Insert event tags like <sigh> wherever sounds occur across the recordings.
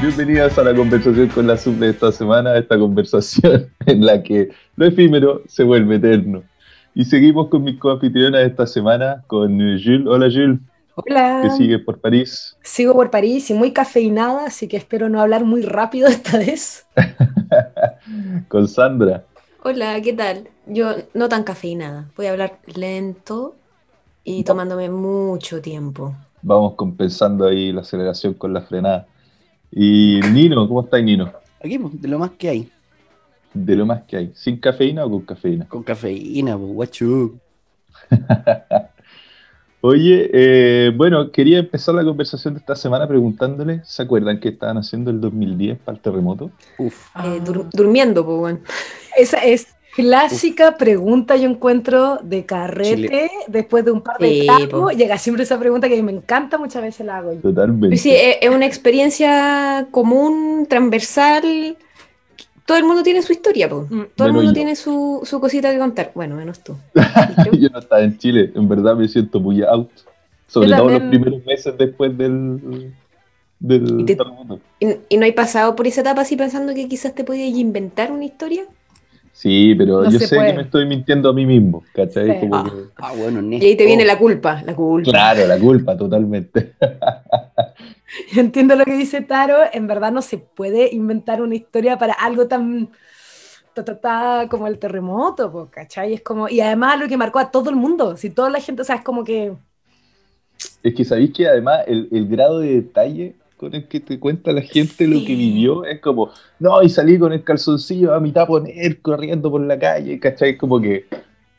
Bienvenidas a la conversación con la sub de esta semana, esta conversación <laughs> en la que lo efímero se vuelve eterno. Y seguimos con mis coanfitrionas esta semana, con Jules. Hola Jules. Hola. Que sigue por París. Sigo por París y muy cafeinada, así que espero no hablar muy rápido esta vez. <laughs> con Sandra. Hola, ¿qué tal? Yo no tan cafeinada, voy a hablar lento y tomándome mucho tiempo. Vamos compensando ahí la aceleración con la frenada. Y Nino, ¿cómo estás, Nino? Aquí, de lo más que hay. De lo más que hay. ¿Sin cafeína o con cafeína? Con cafeína, pues, guachu. <laughs> Oye, eh, bueno, quería empezar la conversación de esta semana preguntándole, ¿se acuerdan qué estaban haciendo el 2010 para el terremoto? Uf. Eh, durmiendo, pues, bueno. <laughs> Esa es clásica pregunta yo encuentro de carrete después de un par de sí, Llega siempre esa pregunta que me encanta, muchas veces la hago. Totalmente. Sí, es una experiencia común, transversal. Todo el mundo tiene su historia, po. todo el mundo tiene su, su, cosita que contar. Bueno, menos tú. <laughs> yo no estaba en Chile, en verdad me siento muy out. Sobre todo los primeros meses después del, del ¿Y, te, ¿Y, ¿Y, no hay pasado por esa etapa así pensando que quizás te podías inventar una historia? Sí, pero yo sé que me estoy mintiendo a mí mismo, ¿cachai? ah, ah, bueno, Y ahí te viene la culpa, la culpa. Claro, la culpa, totalmente. <laughs> <laughs> yo entiendo lo que dice Taro, en verdad no se puede inventar una historia para algo tan como el terremoto, ¿cachai? Es como, y además lo que marcó a todo el mundo, si toda la gente, o sea, es como que... Es que sabéis que además el, el grado de detalle con el que te cuenta la gente lo que vivió, es como, no, y salí con el calzoncillo a mitad poner, corriendo por la calle, ¿cachai? Como que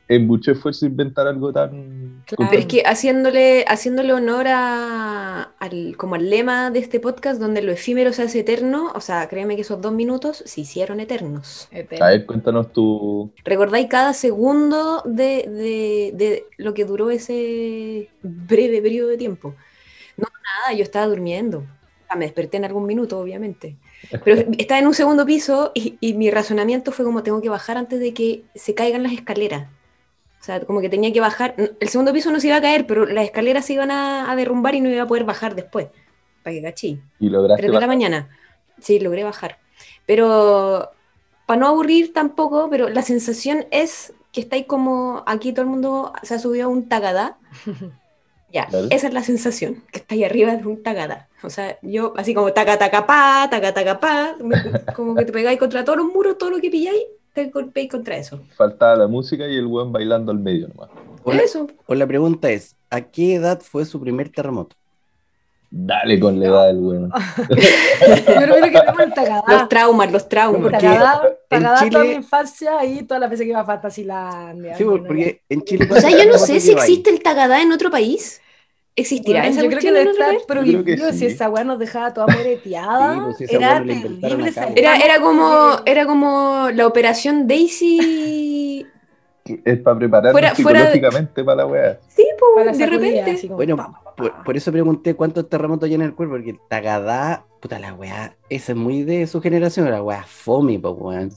es mucho esfuerzo inventar algo tan... Pero es que haciéndole, haciéndole honor a, al, como al lema de este podcast, donde lo efímero se hace eterno, o sea, créeme que esos dos minutos se hicieron eternos. A ver, cuéntanos tu... ¿Recordáis cada segundo de, de, de lo que duró ese breve periodo de tiempo? No, nada, yo estaba durmiendo. Ah, me desperté en algún minuto, obviamente. Pero <laughs> estaba en un segundo piso y, mi razonamiento fue como tengo que bajar antes de que se caigan las escaleras. O sea, como que tenía que bajar. El segundo piso no se iba a caer, pero las escaleras se iban a, derrumbar y no iba a poder bajar después. Para que cachí. ¿Y lograste Tres de la mañana. Sí, logré bajar. Pero para no aburrir tampoco, pero la sensación es que estáis como aquí todo el mundo se ha subido a un tagadá <laughs> Ya, esa es la sensación, que está ahí arriba de un tagada. O sea, yo así como taca taca pa, taca taca pa, como que te pegáis contra todos los muros, todo lo que pilláis, te golpeáis contra eso. Faltaba la música y el buen bailando al medio nomás. O eso. o la pregunta es, ¿a qué edad fue su primer terremoto? Dale con la edad del weón. <laughs> Los traumas, los traumas. Tagada, toda mi infancia y todas las veces que iba a Fantasylandia. Sí, porque en Chile. O sea, yo no sé si existe el Tagadá en otro país. ¿Existirá esa Yo creo que debe estar prohibido si esa weá nos dejaba toda <laughs> moreteada. Pues era terrible. Era, era, como, era como la operación Daisy es para prepararnos psicológicamente para la weá. Sí, pues, de repente. bueno, por, eso pregunté cuántos terremotos hay en el cuerpo, porque Tagadá, puta la weá, esa es muy de su generación, la weá fome, pues weón.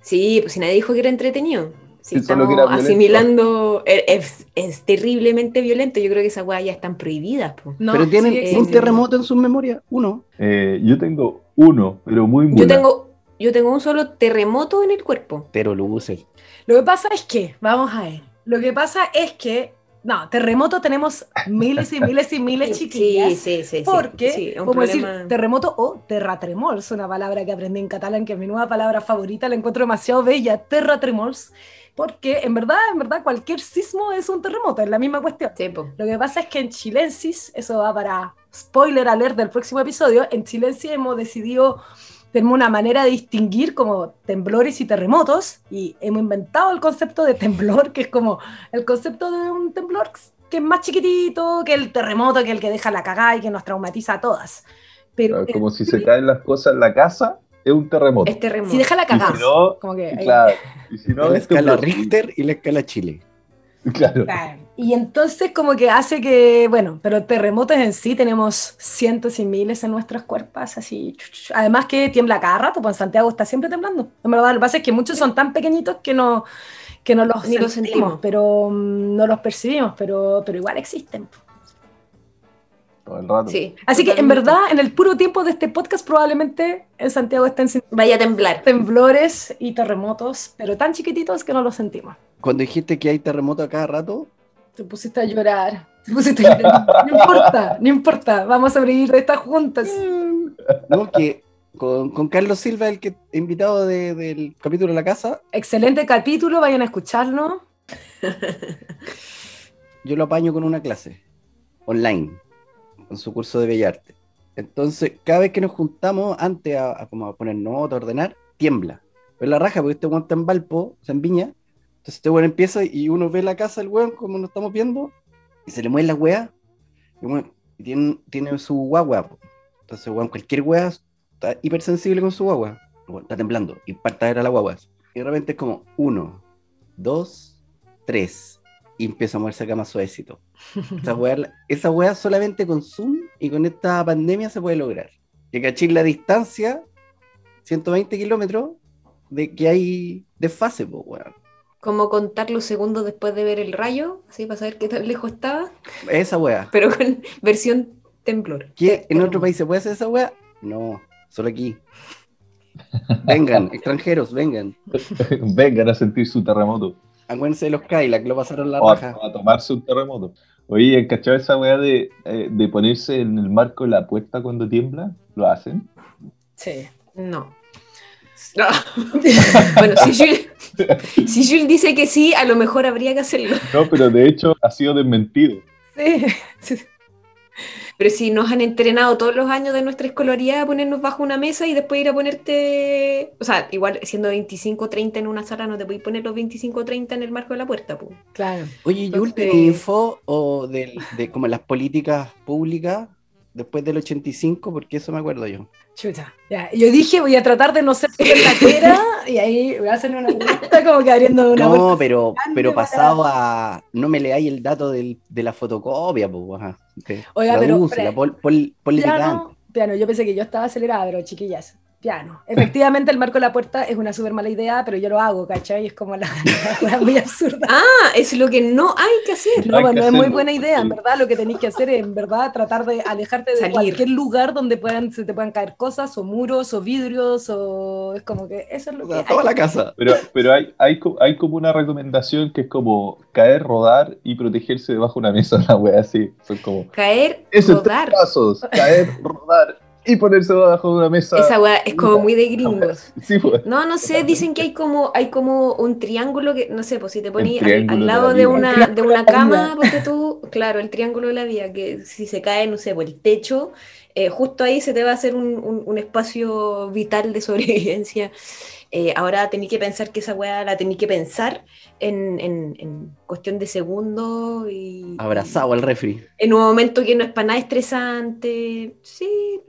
Sí. pues si nadie dijo que era entretenido. Si estamos asimilando, es, es, terriblemente violento. Yo creo que esas weas ya están prohibidas. pero tienen un terremoto en su memoria, uno. Eh, yo tengo uno, pero muy muy. Yo tengo, yo tengo un solo terremoto en el cuerpo. Pero luces. Lo que pasa es que, vamos a ver, lo que pasa es que, no, terremoto tenemos miles y miles y miles <laughs> chiquillas. Sí, sí, sí. Porque, sí, como decir, terremoto o terratremols, una palabra que aprendí en catalán, que es mi nueva palabra favorita, la encuentro demasiado bella, terratremols porque en verdad, en verdad, cualquier sismo es un terremoto, es la misma cuestión. Lo que pasa es que en Chilensis, eso va para spoiler alert del próximo episodio, en Chilensis hemos decidido tenemos una manera de distinguir como temblores y terremotos y hemos inventado el concepto de temblor, que es como el concepto de un temblor que es más chiquitito que el terremoto, que el que deja la cagada y que nos traumatiza a todas. Pero, como si se caen las cosas en la casa, es un terremoto. Es terremoto. Si deja la cagada. Si no, como que, claro. Y si no, la escala Richter y la escala Chile. <laughs> Claro. Y entonces como que hace que, bueno, pero terremotos en sí tenemos cientos y miles en nuestras cuerpos, así. Además que tiembla cada rato, pues en Santiago está siempre temblando. En verdad, lo que pasa es que muchos son tan pequeñitos que no, que no los, Ni sentimos, pero mm, no los percibimos, pero, pero igual existen. Todo el rato. Sí, Así que en verdad, en el puro tiempo de este podcast, probablemente en Santiago estén Vaya a temblar. Temblores y terremotos, pero tan chiquititos que no los sentimos. Cuando dijiste que hay terremotos a cada rato, te pusiste a llorar. Te pusiste a llorar. No importa, no importa. Vamos a sobrevivir de estas juntas. <laughs> No, que con, Carlos Silva, el que invitado del capítulo de la casa. Excelente capítulo, vayan a escucharlo. <laughs> Yo lo apaño con una clase online, con su curso de Bellarte. Entonces, cada vez que nos juntamos, antes a, como a poner nota, a ordenar, tiembla. Pero la raja, porque este guante en Valpo, se en Viña, entonces este weón empieza y uno ve la casa del weón como nos estamos viendo y se le mueve la weá y, tiene, tiene, su guagua. Entonces, weón, cualquier weá está hipersensible con su guagua. está temblando y parte a ver a la guagua. Y de repente es como uno, dos, tres. Y empieza a moverse acá más suavecito. <laughs> Esa weá, esa weá solamente con Zoom y con esta pandemia se puede lograr. Que cachis la distancia, 120 kilómetros, de que hay desfase, pues, weón como contar los segundos después de ver el rayo, así para saber qué tan lejos estaba. Esa wea. Pero con <laughs> versión temblor. ¿Qué? ¿En otro país se puede hacer esa wea? No, solo aquí. Vengan, <laughs> extranjeros, vengan. vengan a sentir su terremoto. Acuérdense de los que lo pasaron la raja. A, tomarse un terremoto. Oye, ¿cachado esa wea de, eh, de ponerse en el marco de la puerta cuando tiembla? ¿Lo hacen? Sí, no. <laughs> bueno, si Jules, si dice que sí, a lo mejor habría que hacerlo. No, pero de hecho ha sido desmentido. Sí. Pero si nos han entrenado todos los años de nuestra escolaridad a ponernos bajo una mesa y después ir a ponerte. O sea, igual siendo 25 o 30 en una sala, no te puedes poner los 25 o 30 en el marco de la puerta. Pues. Claro. Oye, Jules, ¿tenés info o de, de como las políticas públicas después del 85? Porque eso me acuerdo yo. Ya. Yo dije, voy a tratar de no ser <laughs> la y ahí voy a hacer una pregunta como que abriendo una No, pero, pero pasado a. No me leáis el dato del, de la fotocopia, pues. Ajá. Oiga, pero. Pol, pol, piano, piano, yo pensé que yo estaba acelerada, pero chiquillas piano. Efectivamente, el marco de la puerta es una súper mala idea, pero yo lo hago, ¿cachai? Es como la, <laughs> muy absurda. Ah, es lo que no hay que hacer. No, no, es muy buena idea. En verdad, lo que tenéis que hacer es, en verdad, tratar de alejarte de cualquier lugar donde puedan, se te puedan caer cosas, o muros, o vidrios, o es como que eso es lo que. Toda la casa. Pero, pero hay, hay, hay como una recomendación que es como caer, rodar y protegerse debajo de una mesa, <laughs> una wea así. Son como. Caer, rodar. Pasos. Caer, rodar y ponerse debajo de una mesa. Esa weá es como muy de gringos. <laughs> Sí, pues. No, no sé, dicen que hay como, hay como un triángulo que, no sé, pues si te pones al, lado de, una, de una cama, porque tú, claro, el triángulo de la vida, que si se cae, no sé, por el techo, eh, justo ahí se te va a hacer un, un, espacio vital de sobrevivencia. Eh, ahora tenéis que pensar que esa weá la tenéis que pensar en, en, cuestión de segundos y... Abrazado al refri. En un momento que no es para nada estresante. Sí.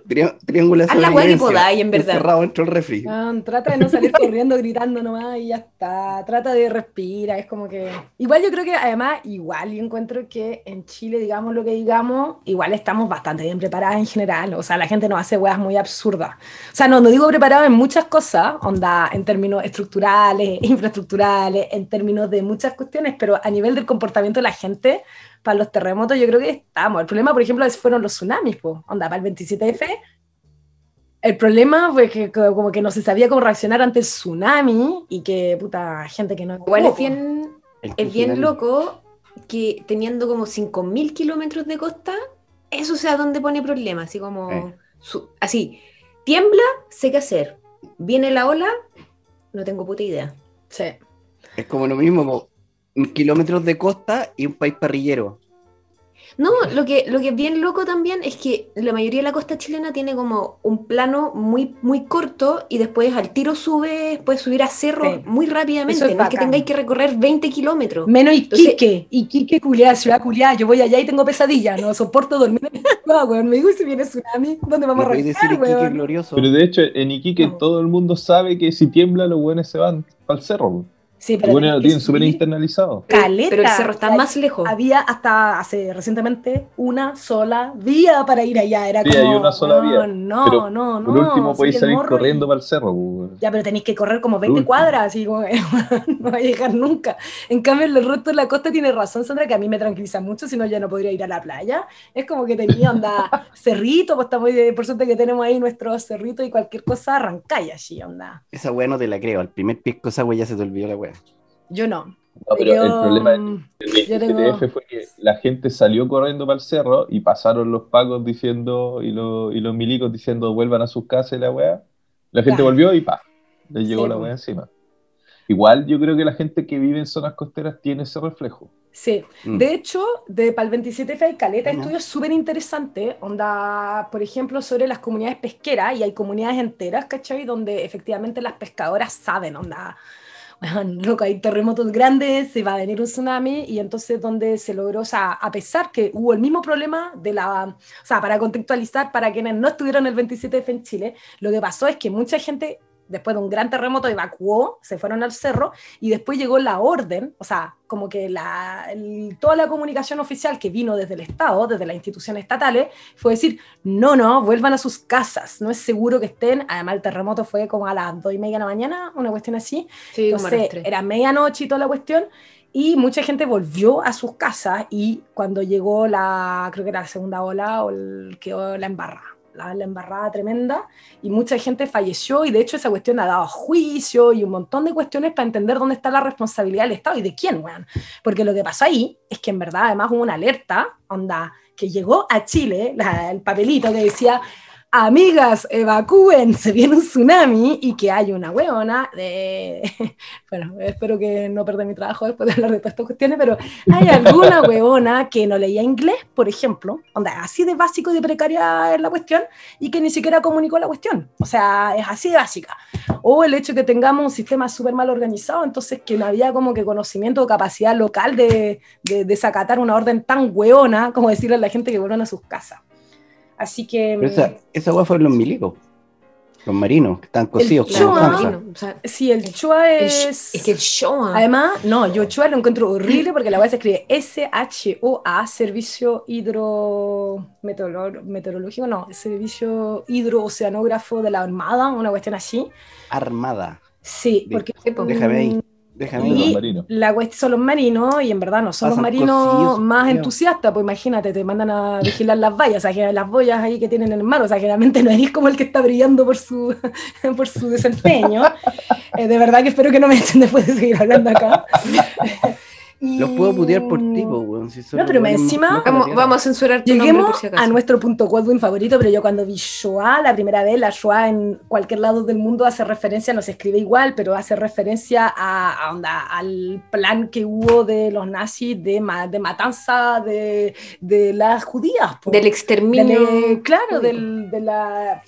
triángulo Haz la que podáis, en verdad. Cerrado dentro del refri. trata de no salir corriendo, gritando nomás y ya está. Trata de respirar, es como que... Igual yo creo que además, igual yo encuentro que en Chile, digamos lo que digamos, igual estamos bastante bien preparadas en general. O sea, la gente nos hace weas muy absurdas. O sea, no, no digo preparado en muchas cosas, onda, en términos estructurales, <laughs> infraestructurales, en términos de muchas cuestiones, pero a nivel del comportamiento de la gente, para los terremotos yo creo que estamos. El problema, por ejemplo, fueron los tsunamis, pues, onda, para el 27F. El problema fue que como que no se sabía cómo reaccionar ante el tsunami y que, puta, gente que no... Igual es bien, es bien loco que teniendo como 5.000 kilómetros de costa, eso sea donde pone problemas, así como... así, tiembla, sé qué hacer. Viene la ola, no tengo puta idea. Sí. Es como lo mismo, kilómetros de costa y un país parrillero. No, lo que, lo que es bien loco también es que la mayoría de la costa chilena tiene como un plano muy, muy corto y después al tiro sube, puedes subir a cerro muy rápidamente. no es que tengáis que recorrer 20 kilómetros. Menos Iquique, Iquique, culiada, ciudad culiada. Yo voy allá y tengo pesadillas, no soporto dormir en el Me digo, si viene tsunami, ¿dónde vamos a decir Iquique glorioso. Pero de hecho, en Iquique todo el mundo sabe que si tiembla los buenos se van al cerro. Sí, pero bueno, lo tienen súper internalizado. Caleta. Pero el cerro está más lejos. Había hasta hace recientemente una sola vía para ir allá. Era sí, como, hay una sola vía. No, no, no. Por último podéis salir corriendo para el cerro. Ya, pero tenéis que correr como 20 cuadras y como, <laughs> no va a llegar nunca. En cambio, el resto de la costa tiene razón, Sandra, que a mí me tranquiliza mucho, si no ya no podría ir a la playa. Es como que tenía onda <laughs> cerrito, pues estamos, por suerte que tenemos ahí nuestro cerrito y cualquier cosa arrancáis allí, onda. Esa weá no te la creo. Al primer pisco esa weá ya se te olvidó la weá. Yo no. No, pero el problema del fue que la gente salió corriendo para el cerro y pasaron los pagos diciendo y, y los milicos diciendo vuelvan a sus casas y la weá. La gente volvió y pa, les llegó la weá encima. Igual yo creo que la gente que vive en zonas costeras tiene ese reflejo. Sí, mm. de hecho, de, para el 27F hay caleta estudios súper interesantes, onda, por ejemplo, sobre las comunidades pesqueras, y hay comunidades enteras, ¿cachai? Donde efectivamente las pescadoras saben, onda, <laughs> loco, hay terremotos grandes, se va a venir un tsunami, y entonces donde se logró, o sea, a pesar que hubo el mismo problema de la, o sea, para contextualizar, para quienes no estuvieron el 27F en Chile, lo que pasó es que mucha gente después de un gran terremoto evacuó, se fueron al cerro y después llegó la orden, o sea, como que la, toda la comunicación oficial que vino desde el Estado, desde las instituciones estatales, fue decir, no, no, vuelvan a sus casas, no es seguro que estén, además el terremoto fue como a las dos y media de la mañana, una cuestión así, sí, entonces era medianoche y toda la cuestión, y mucha gente volvió a sus casas y cuando llegó la, creo que era la segunda ola, o el, quedó la embarrada la, embarrada tremenda y mucha gente falleció y de hecho esa cuestión ha dado juicio y un montón de cuestiones para entender dónde está la responsabilidad del Estado y de quién, weón. Porque lo que pasó ahí es que en verdad además hubo una alerta, onda, que llegó a Chile, el papelito que decía amigas, evacúen, se viene un tsunami y que hay una hueona de... <laughs> Bueno, espero que no perder mi trabajo después de hablar de todas estas cuestiones, pero hay alguna <laughs> hueona que no leía inglés, por ejemplo, onda, así de básico y de precaria es la cuestión, y que ni siquiera comunicó la cuestión. O sea, es así de básica. O el hecho de que tengamos un sistema súper mal organizado, entonces que no había como que conocimiento o capacidad local de, de desacatar una orden tan hueona como decirle a la gente que vuelvan a sus casas. Así que. esa, mm, esa agua fueron los milicos. Los marinos, que están cocidos el Choa, sí, el Choa es. Es que el Choa. Además, no, yo Choa lo encuentro horrible <clears throat> porque la agua se escribe S-H-O-A, Servicio Hidrometeorológico, no, Servicio Hidrooceanógrafo de la Armada, una cuestión así. Armada. Sí, porque. Déjame ahí. Y la cuestión son los marinos, y en verdad no son los marinos más entusiastas, pues imagínate, te mandan a vigilar las vallas, o sea, las boyas ahí que tienen en el mar, o sea, generalmente no eres como el que está brillando por su, <laughs> por su desempeño. Eh, de verdad que espero que no me echen después de seguir hablando acá. <laughs> Los puedo putear por ti, weón. no, pero encima. vamos, a censurar tu Lleguemos a nuestro punto Godwin favorito, pero yo cuando vi Shoah la primera vez, la Shoah en cualquier lado del mundo hace referencia, no se escribe igual, pero hace referencia a, onda, al plan que hubo de los nazis de, de matanza de, de las judías. Del exterminio. claro, del, de la.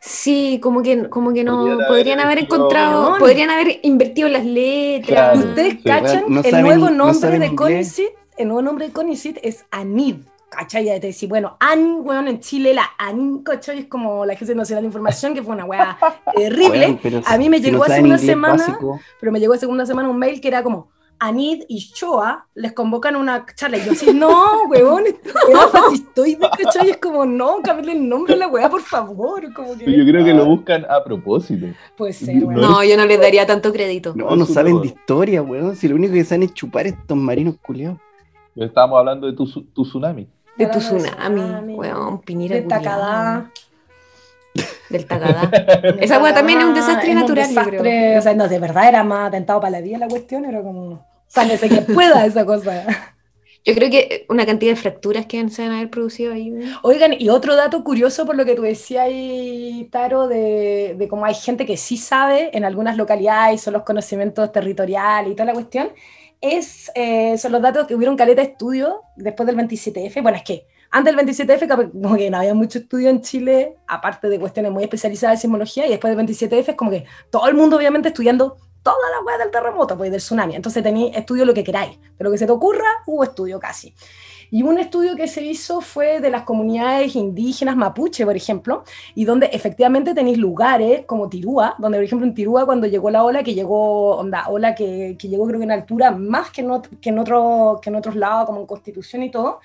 Sí, como que, como que no. Podrían, haber encontrado. Podrían haber invertido las letras. Ustedes cachan el nuevo nombre nombre de Conicet, el nuevo nombre de Conicet es Anid. ¿Cachai? Ya te decía, bueno, AN, weón, en Chile la AN, ¿cachai? Es como la Agencia Nacional de Información, que fue una weá <laughs> terrible. a mí me llegó hace una semana, pero me llegó hace una semana un mail que era como, Anid y Shoa les convocan una charla. Y yo así, no, weón, estoy ¿cachai? Es como, no, cámbiale el nombre a la weá, por favor. Como que... Yo creo que lo buscan a propósito. Puede ser, weón. No, yo no les daría tanto crédito. No, no saben de historia, weón. Si lo único que saben es chupar estos marinos culiados. Estábamos hablando de tu, tu tsunami. De tu tsunami, weón, Pinira. De Takada del Tagada. <laughs> <laughs> Esa weá también es un desastre natural, O sea, no, de verdad era más atentado para la vida la cuestión, era como, sálvese que pueda esa cosa. Yo creo que una cantidad de fracturas que se van a haber producido ahí. Oigan, y otro dato curioso por lo que tú decías ahí, Taro, de, de cómo hay gente que sí sabe en algunas localidades, son los conocimientos territoriales y toda la cuestión, es, eh, son los datos que hubieron caleta de estudio después del 27F. Bueno, es que antes del 27F, como que no había mucho estudio en Chile, aparte de cuestiones muy especializadas de sismología, y después del 27F es como que todo el mundo obviamente estudiando toda la weá del terremoto, pues del tsunami. Entonces tenéis estudio lo que queráis, pero que se te ocurra, hubo estudio casi. Y un estudio que se hizo fue de las comunidades indígenas mapuche, por ejemplo, y donde efectivamente tenéis lugares como Tirúa, donde por ejemplo en Tirúa cuando llegó la ola, que llegó, onda, ola que, que llegó creo que en altura más que en, que, en otro, que en otros lados, como en Constitución y todo,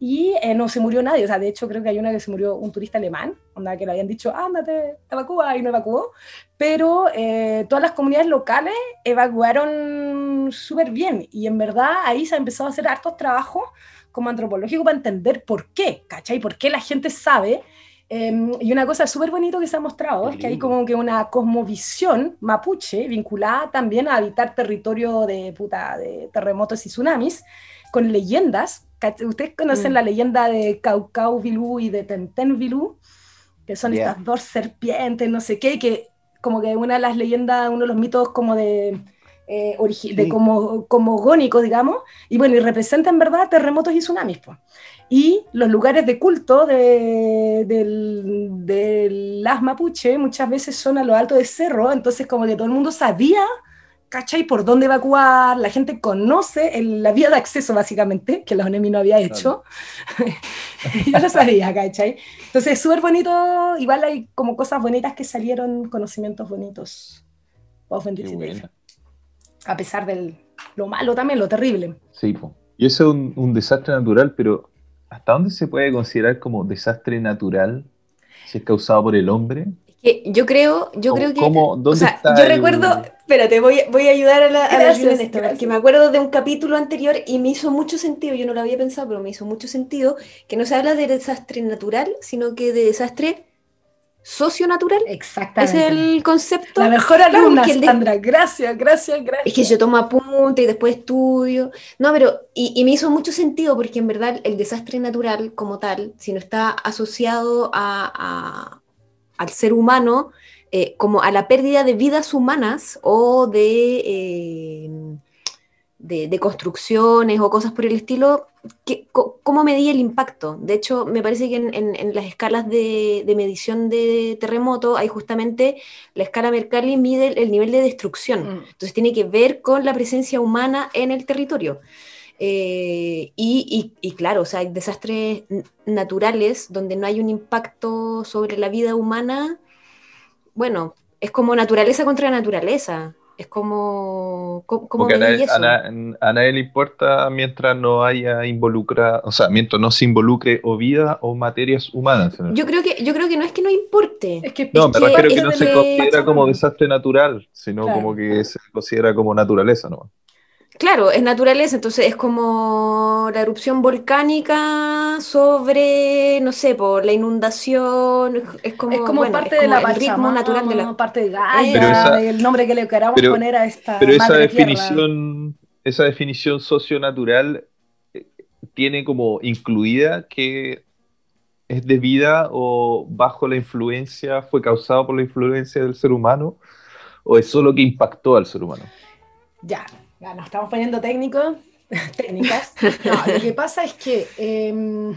y eh, no se murió nadie. O sea, de hecho, creo que hay una que se murió un turista alemán, onda que le habían dicho, ándate, evacúa, y no evacuó. Pero eh, todas las comunidades locales evacuaron súper bien. Y en verdad ahí se ha empezado a hacer hartos trabajos como antropológico para entender por qué, ¿cachai? Por qué la gente sabe. Em, y una cosa súper bonito que se ha mostrado es que hay como que una cosmovisión mapuche vinculada también a habitar territorio de, puta, de terremotos y tsunamis, con leyendas Ustedes conocen mm. la leyenda de Caucau Vilú y de Tenten Vilú, que son estas dos serpientes, no sé qué, que como que una de las leyendas, uno de los mitos como de, eh, de como, como gónicos, digamos, y bueno, y representa en verdad terremotos y tsunamis. Pues. Y los lugares de culto de, de las mapuche muchas veces son a lo alto de cerro, entonces como que todo el mundo sabía ¿cachai? Por dónde evacuar, la gente conoce la vía de acceso básicamente, que la ONEMI no había hecho. <laughs> Yo lo sabía, ¿cachai? Entonces es súper bonito, igual hay como cosas bonitas que salieron, conocimientos bonitos. A pesar de lo malo también, lo terrible. Sí, y eso es un desastre natural, pero ¿hasta dónde se puede considerar como desastre natural si es causado por el hombre? yo creo, yo creo que. o sea, yo recuerdo, espérate, voy, voy a ayudar a la, a en esto, porque me acuerdo de un capítulo anterior y me hizo mucho sentido, yo no lo había pensado, pero me hizo mucho sentido, que no se habla de desastre natural, sino que de desastre socio-natural. Exactamente. Es el concepto. La mejor alumna, Sandra. Gracias, gracias, gracias. Es que yo tomo apunte y después estudio. No, pero, y, me hizo mucho sentido porque en verdad el desastre natural como tal, si no está asociado a al ser humano eh, como a la pérdida de vidas humanas o de, eh, de, construcciones o cosas por el estilo, ¿cómo medía el impacto? De hecho, me parece que en, las escalas de, medición de terremoto hay justamente la escala Mercalli mide el, nivel de destrucción. Mm. Entonces tiene que ver con la presencia humana en el territorio. Eh, y, claro, o sea, hay desastres naturales donde no hay un impacto sobre la vida humana. Bueno, es como naturaleza contra naturaleza. Es como. como a, nadie, le importa mientras no haya involucra, o sea, mientras no se involucre o vida o materias humanas. Yo creo que, yo creo que no es que no importe. Es que, no, me refiero que no se considera como desastre natural, sino como que se considera como naturaleza, ¿no? Claro, es naturaleza, entonces es como la erupción volcánica sobre, no sé, por la inundación, es como, parte de la ritmo natural de la parte de Gaia, el nombre que le queramos poner a esta Pero esa definición, esa definición socionatural eh, tiene como incluida que es debida o bajo la influencia, fue causado por la influencia del ser humano, o es solo que impactó al ser humano. Ya, ya nos estamos poniendo técnicos, <laughs> técnicas. No, lo que pasa es que, em,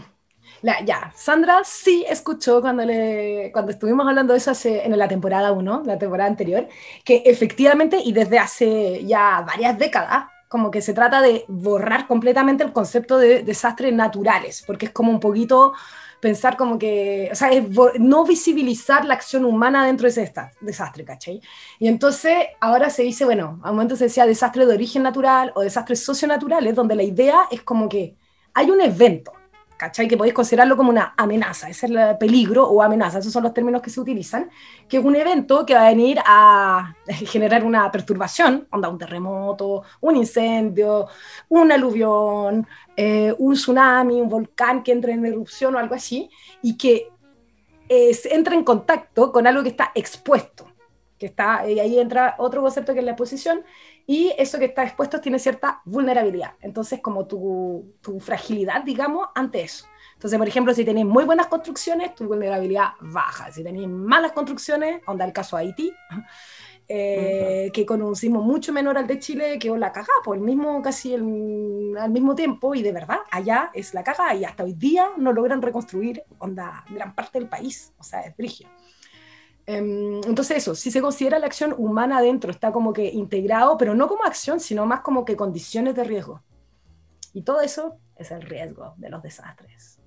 ya, Sandra sí escuchó cuando, le, cuando estuvimos hablando de eso en la temporada 1, la temporada anterior, que efectivamente y desde hace ya varias décadas, como que se trata de borrar completamente el concepto de desastres naturales, porque es como un poquito pensar como que, o sea, no visibilizar la acción humana dentro de ese desastre, ¿cachai? Y entonces ahora se dice, bueno, a un momento se decía desastre de origen natural o desastres socionaturales, donde la idea es como que hay un evento, ¿cachai? Que podéis considerarlo como una amenaza, ese es el peligro o amenaza, esos son los términos que se utilizan, que es un evento que va a venir a <laughs> generar una perturbación, onda un terremoto, un incendio, un aluvión, eh, un tsunami, un volcán que entre en erupción o algo así, y que eh, entra en contacto con algo que está expuesto, que está, y ahí entra otro concepto que es la exposición, y eso que está expuesto tiene cierta vulnerabilidad. Entonces, como tu, tu fragilidad, digamos, ante eso. Entonces, por ejemplo, si tenéis muy buenas construcciones, tu vulnerabilidad baja. Si tenéis malas construcciones, onda el caso Haití, <laughs> eh, que con un sismo mucho menor al de Chile, que la caga, por el mismo, casi el, al mismo tiempo, y de verdad, allá es la caga, y hasta hoy día no logran reconstruir onda gran parte del país, o sea, es brígido. Em, entonces eso, si se considera la acción humana dentro, está como que integrado, pero no como acción, sino más como que condiciones de riesgo. Y todo eso es el riesgo de los desastres.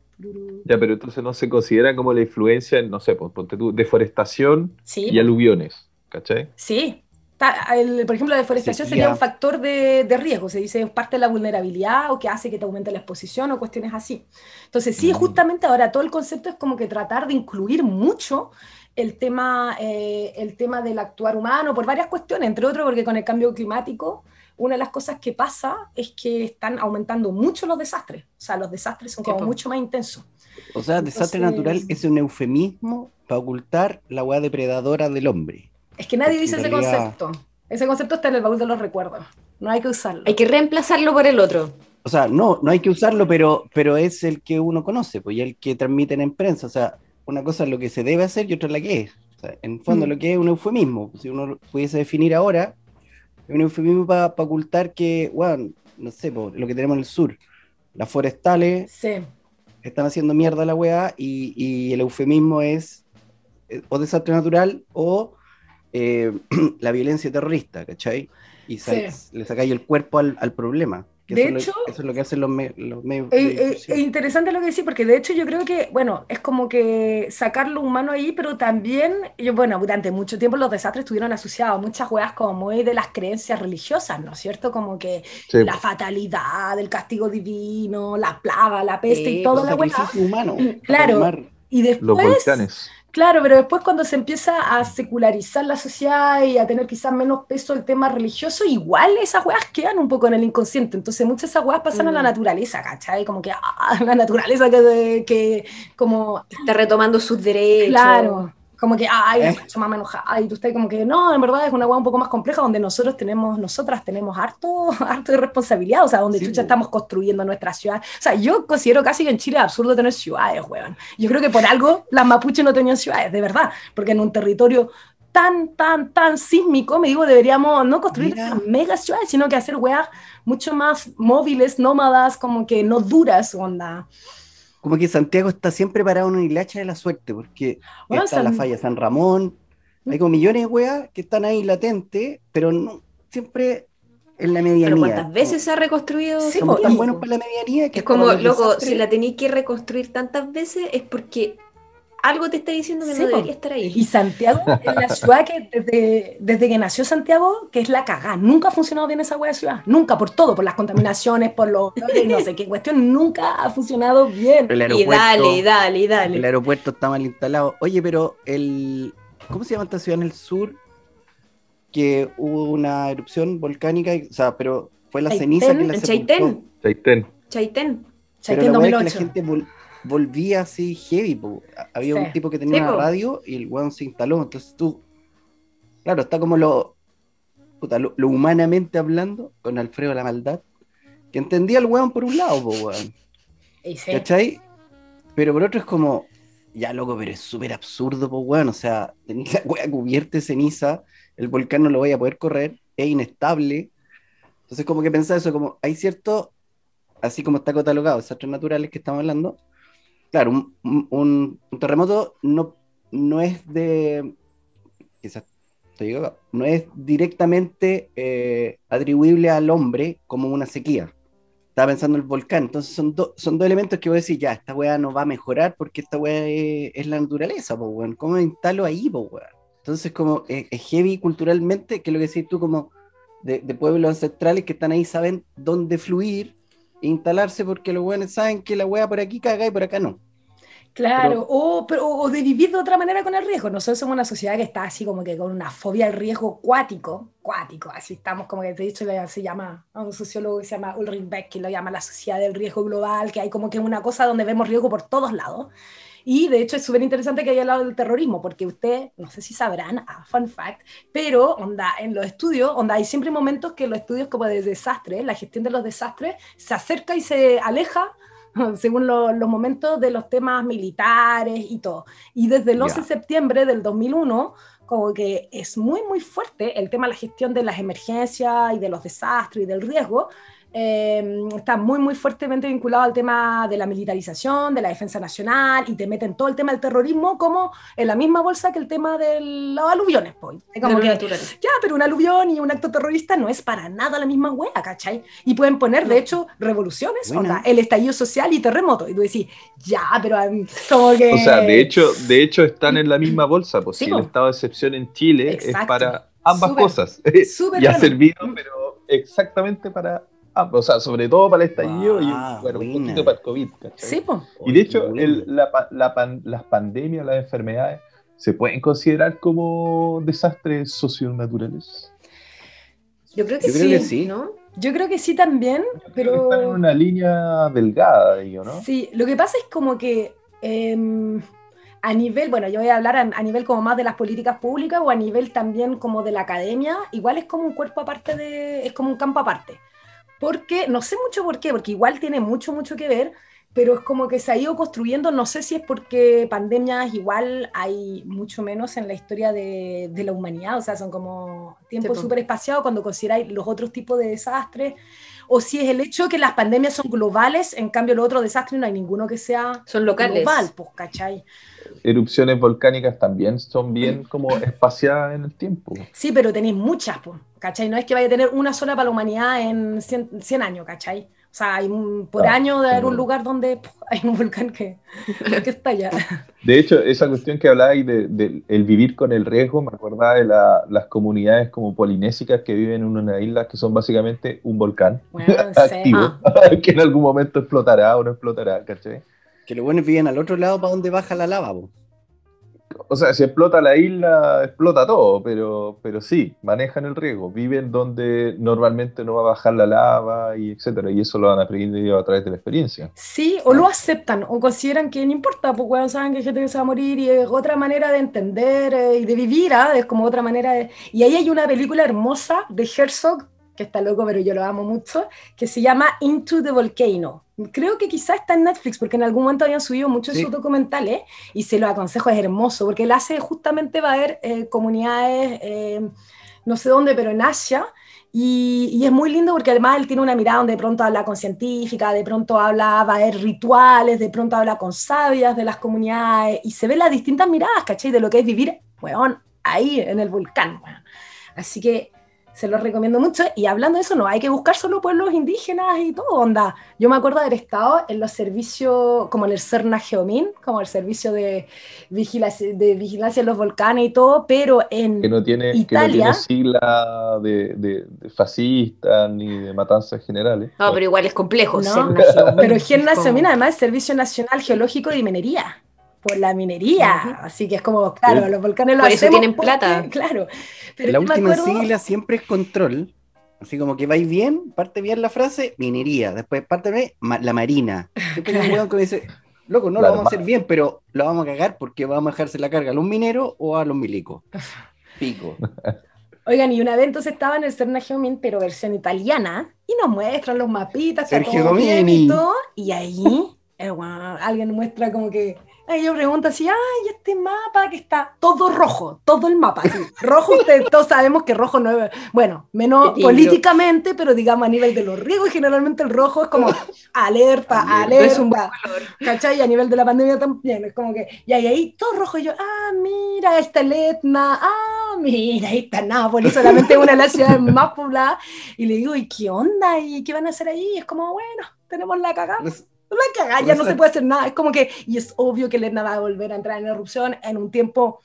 Ya, pero entonces no se considera como la influencia en, no sé, pues, ponte tú, deforestación y aluviones, ¿cachai? Sí. por ejemplo, la deforestación sería un factor de, riesgo, se dice parte de la vulnerabilidad o que hace que te aumente la exposición o cuestiones así. Entonces, sí, mm. justamente ahora todo el concepto es como que tratar de incluir mucho el tema, eh, el tema del actuar humano por varias cuestiones, entre otros porque con el cambio climático una de las cosas que pasa es que están aumentando mucho los desastres. O sea, los desastres son como mucho más intensos. O sea, desastre natural es un eufemismo para ocultar la hueá depredadora del hombre. Es que nadie dice ese concepto. Ese concepto está en el baúl de los recuerdos. No hay que usarlo. Hay que reemplazarlo por el otro. O sea, no, no hay que usarlo, pero, pero es el que uno conoce, pues, y el que transmiten en prensa. O sea, una cosa es lo que se debe hacer y otra es la que es. O sea, en fondo, mm. lo que es un eufemismo. Si uno pudiese definir ahora, es un eufemismo para ocultar que, bueno, no sé, lo que tenemos en el sur, las forestales están haciendo mierda la weá y, el eufemismo es eh, o desastre natural o eh, <clears throat> la violencia terrorista, ¿cachai? Y le sacáis el cuerpo al, al problema de hecho, eso es lo que hacen los, medios. Es interesante lo que decís, porque de hecho yo creo que, bueno, es como que sacar lo humano ahí, pero también, yo, bueno, durante mucho tiempo los desastres estuvieron asociados a muchas weas como muy de las creencias religiosas, ¿no es cierto? Como que la fatalidad, el castigo divino, la plaga, la peste y todo la wea. humano. Claro. Y después, los volcanes. Claro, pero después cuando se empieza a secularizar la sociedad y a tener quizás menos peso el tema religioso, igual esas weas quedan un poco en el inconsciente. Entonces muchas de esas weas pasan a la mm. naturaleza, ¿cachai? Como que ah, la naturaleza que, que como... Está retomando sus derechos. Claro como que, ay, ¿Eh? más me y tú estás como que, no, en verdad es una hueá un poco más compleja donde nosotros tenemos, nosotras tenemos harto, <laughs> harto de responsabilidad, o sea, donde sí, estamos construyendo nuestra ciudad. O sea, yo considero casi que en Chile es absurdo tener ciudades, weón. Yo creo que por algo las mapuches no tenían ciudades, de verdad, porque en un territorio tan, tan, tan sísmico, me digo, deberíamos no construir mega ciudades, sino que hacer weas mucho más móviles, nómadas, como que no duras, onda como que Santiago está siempre parado en una hilacha de la suerte, porque está la falla San Ramón, hay como millones de weas que están ahí latentes, pero no, siempre en la medianía. Pero ¿cuántas veces se ha reconstruido? Sí, Somos tan buenos para la medianía que es como, loco, si la tenéis que reconstruir tantas veces es porque algo te está diciendo que no debería estar ahí. Y Santiago es la ciudad que desde, desde, que nació Santiago, que es la cagada. Nunca ha funcionado bien esa hueá de ciudad. Nunca, por todo, por las contaminaciones, por los no sé qué cuestión, nunca ha funcionado bien. y dale, y dale, y dale. El aeropuerto está mal instalado. Oye, pero el. ¿Cómo se llama esta ciudad en el sur? Que hubo una erupción volcánica, o sea, pero fue la ceniza que la Chaitén. Chaitén. Chaitén. Chaitén 2008. la gente volvía así heavy. Había un tipo que tenía una radio y el weón se instaló. Entonces tú, claro, está como lo, lo, humanamente hablando con Alfredo la maldad, que entendía el weón por un lado, weón. ¿Cachai? Pero por otro es como, ya loco, pero es súper absurdo, po, weón. O sea, la weá cubierta de ceniza, el volcán no lo voy a poder correr, es inestable. Entonces, como que pensaba eso, como hay cierto, así como está catalogado, desastres naturales que estamos hablando, claro, un, terremoto no, no es de, quizás no es directamente eh, atribuible al hombre como una sequía. Estaba pensando en el volcán, entonces son, son dos elementos que voy a decir, ya, esta weá no va a mejorar porque esta weá es, la naturaleza, po, weón. ¿Cómo instalo ahí, po, weón? Entonces, como es, heavy culturalmente, que es lo que decís tú, como de, de, pueblos ancestrales que están ahí, saben dónde fluir e instalarse porque los weones saben que la weá por aquí caga y por acá no. Claro, o, de vivir de otra manera con el riesgo. Nosotros somos una sociedad que está así como que con una fobia al riesgo cuático, cuático, así estamos como que de hecho se llama, un sociólogo que se llama Ulrich Beck, que lo llama la sociedad del riesgo global, que hay como que una cosa donde vemos riesgo por todos lados. Y de hecho es súper interesante que haya hablado del terrorismo, porque usted, no sé si sabrán, ah, fun fact, pero onda, en los estudios, onda, hay siempre momentos que los estudios como de desastre, la gestión de los desastres, se acerca y se aleja <laughs> según los momentos de los temas militares y todo. Y desde el 11 de septiembre del 2001, como que es muy, muy fuerte el tema de la gestión de las emergencias y de los desastres y del riesgo, Em, está muy, muy fuertemente vinculado al tema de la militarización, de la defensa nacional, y te meten todo el tema del terrorismo como en la misma bolsa que el tema de los aluviones. Pues. Como que, ya, pero un aluvión y un acto terrorista no es para nada la misma wea, ¿cachai? Y pueden poner, de hecho, revoluciones, el estallido social y terremoto. Y tú decís, ya, pero como que... O sea, de hecho, de hecho están en la misma bolsa, pues si el estado de excepción en Chile es para ambas cosas. <laughs> y ha servido, pero exactamente para Ah, o sea, sobre todo para el estallido y bueno, un poquito para el COVID. Sí, pues. Y de hecho, las pandemias, las enfermedades, ¿se pueden considerar como desastres socionaturales? Yo creo que, sí, ¿no? Yo creo que sí también, pero... Están en una línea delgada de ello, ¿no? Sí, lo que pasa es como que... Em, a nivel, bueno, yo voy a hablar a, a, nivel como más de las políticas públicas o a nivel también como de la academia, igual es como un cuerpo aparte de, es como un campo aparte porque no sé mucho por qué, porque igual tiene mucho, mucho que ver, pero es como que se ha ido construyendo, no sé si es porque pandemias igual hay mucho menos en la historia de, de la humanidad, o sea, son como tiempos súper espaciados cuando consideráis los otros tipos de desastres, o si es el hecho que las pandemias son globales, en cambio los otros desastres no hay ninguno que sea son locales. global, pues, ¿cachai? Erupciones volcánicas también son bien como espaciadas en el tiempo. Sí, pero tenéis muchas, pues, ¿cachai? No es que vaya a tener una sola para la humanidad en 100, años, ¿cachai? O sea, hay por ah, año de haber un lugar donde <laughs> hay un volcán que, que <laughs> estalla. De hecho, esa cuestión que habláis de, el vivir con el riesgo, me acordaba de las comunidades como polinésicas que viven en una isla que son básicamente un volcán <laughs> activo, ah. que en algún momento explotará o no explotará, ¿cachai? Que los buenos viven al otro lado para donde baja la lava, o sea, si explota la isla, explota todo, pero, pero sí, manejan el riesgo, viven donde normalmente no va a bajar la lava y etcétera, y eso lo van a aprender a través de la experiencia. Sí, o lo aceptan, o consideran que no importa, porque bueno, saben que gente que se va a morir y es otra manera de entender eh, y de vivir, ¿ah? es como otra manera de... Y ahí hay una película hermosa de Herzog, que está loco, pero yo lo amo mucho, que se llama Into the Volcano. Creo que quizá está en Netflix, porque en algún momento habían subido muchos de sus documentales y se lo aconsejo, es hermoso, porque él hace justamente, va a haber eh, comunidades, eh, no sé dónde, pero en Asia, y, es muy lindo porque además él tiene una mirada donde de pronto habla con científicas, de pronto habla, va a haber rituales, de pronto habla con sabias de las comunidades, y se ven las distintas miradas, ¿cachai? De lo que es vivir, weón, ahí en el volcán, Así que se los recomiendo mucho. Y hablando de eso, no hay que buscar solo pueblos indígenas y todo, onda. Yo me acuerdo de haber estado en los servicios, como en el CERNA Geomin, como el servicio de vigilancia, de vigilancia de los volcanes y todo, pero en que no tiene, Italia... Que no tiene sigla de, de, fascistas ni de matanzas generales. No, pero igual es complejo. ¿no? pero CERNA Geomin además es Servicio Nacional Geológico de Minería por la minería. Así que es como, claro, los volcanes lo por eso tienen plata. <laughs> Claro. Pero la última sigla siempre es control. Así como que vais bien, parte bien la frase, minería. Después parte bien, la marina. un que dice, loco, no lo vamos a hacer bien, pero lo vamos a cagar porque vamos a dejarse la carga a los mineros o a los milicos. <laughs> Pico. Oigan, y una vez entonces estaba en el Serna Geomin, pero versión italiana, y nos muestran los mapitas, Sergio y todo, y ahí eh, alguien muestra como que y yo pregunto así, ay, este mapa que está todo rojo, todo el mapa, así. rojo, ustedes <laughs> todos sabemos que rojo no es, bueno, menos políticamente, pero digamos a nivel de los riesgos, generalmente el rojo es como <laughs> alerta, alerta, es un ¿cachai? Y a nivel de la pandemia también, es como que, y ahí, ahí todo rojo, y yo, ah, mira, esta es Etna, ah, mira, ahí está Nápoles, solamente una de las ciudades más pobladas, y le digo, ¿y qué onda? ¿Y qué van a hacer ahí? Y es como, bueno, tenemos la cagada la cagada, ya no se puede hacer nada. Es como que, y es obvio que el Etna va a volver a entrar en erupción en un tiempo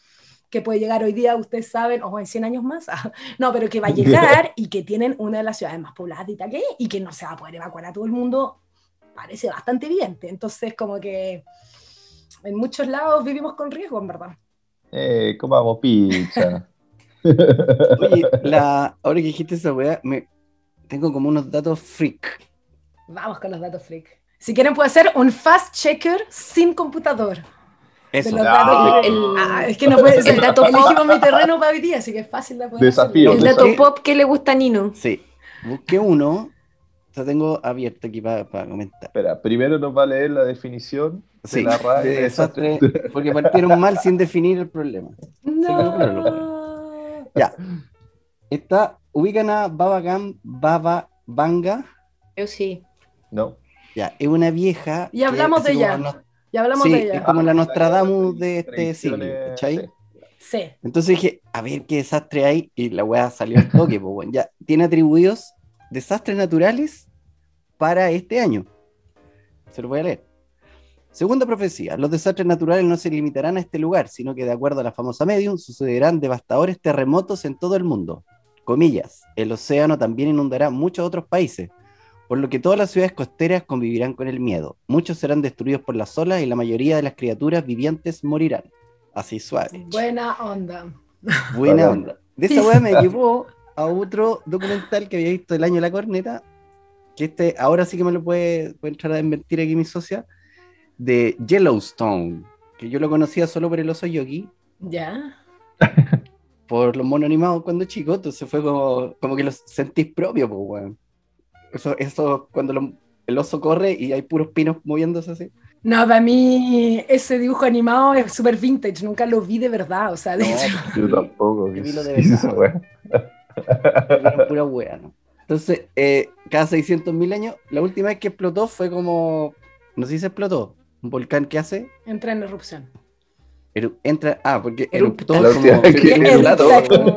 que puede llegar hoy día, ustedes saben, o en 100 años más, <laughs> no, pero que va a llegar y que tienen una de las ciudades más pobladas de Italia y que no se va a poder evacuar a todo el mundo, parece bastante evidente. Entonces, como que en muchos lados vivimos con riesgo, en verdad. Eh, comamos pizza. <laughs> Oye, la, <laughs> ahora que dijiste esa weá, me, tengo como unos datos freak. Vamos con los datos freak. Si quieren, puede ser un fast checker sin computador. Eso. Ah, ah, es que no puede ser. El dato <laughs> pop. mi terreno para hoy día, así que es fácil de poder Desafío. El dato pop que le gusta a Nino. Sí. Busqué uno. Lo tengo abierto aquí para, comentar. Espera, primero nos va a leer la definición de la RAE. De desastre, <laughs> porque partieron mal sin definir el problema. No. Ya. Esta, ubican a Baba Banga Yo sí. No. Ya, es una vieja. Y hablamos de ella. Ya hablamos sí, de ella. Es como la Nostradamus de este siglo, ¿cachai? Sí. Entonces dije, a ver qué desastre hay, y la weá salió al toque, <laughs> pues bueno, ya tiene atribuidos desastres naturales para este año. Se lo voy a leer. Segunda profecía, los desastres naturales no se limitarán a este lugar, sino que de acuerdo a la famosa medium, sucederán devastadores terremotos en todo el mundo. Comillas, el océano también inundará muchos otros países, por lo que todas las ciudades costeras convivirán con el miedo. Muchos serán destruidos por las olas y la mayoría de las criaturas vivientes morirán. Así suave. Buena onda. Buena onda. De esa weá me llevó a otro documental que había visto el año de la corneta, que este ahora sí que me lo puede, puede entrar a desmentir aquí mi socia, de Yellowstone, que yo lo conocía solo por el oso yogi. Ya. Por los monos animados cuando chico, entonces fue como, como que los sentís propio, pues, weón. Eso, eso cuando el oso corre y hay puros pinos moviéndose así. No, para mí ese dibujo animado es súper vintage, nunca lo vi de verdad, o sea, de hecho. Yo tampoco. Yo vi lo de verdad. Era pura wea, ¿no? Entonces, eh, cada 600 mil años, la última vez que explotó fue como, no sé si se explotó, un volcán que hace. Entra en erupción. Eru entra, ah, porque eruptó como, como-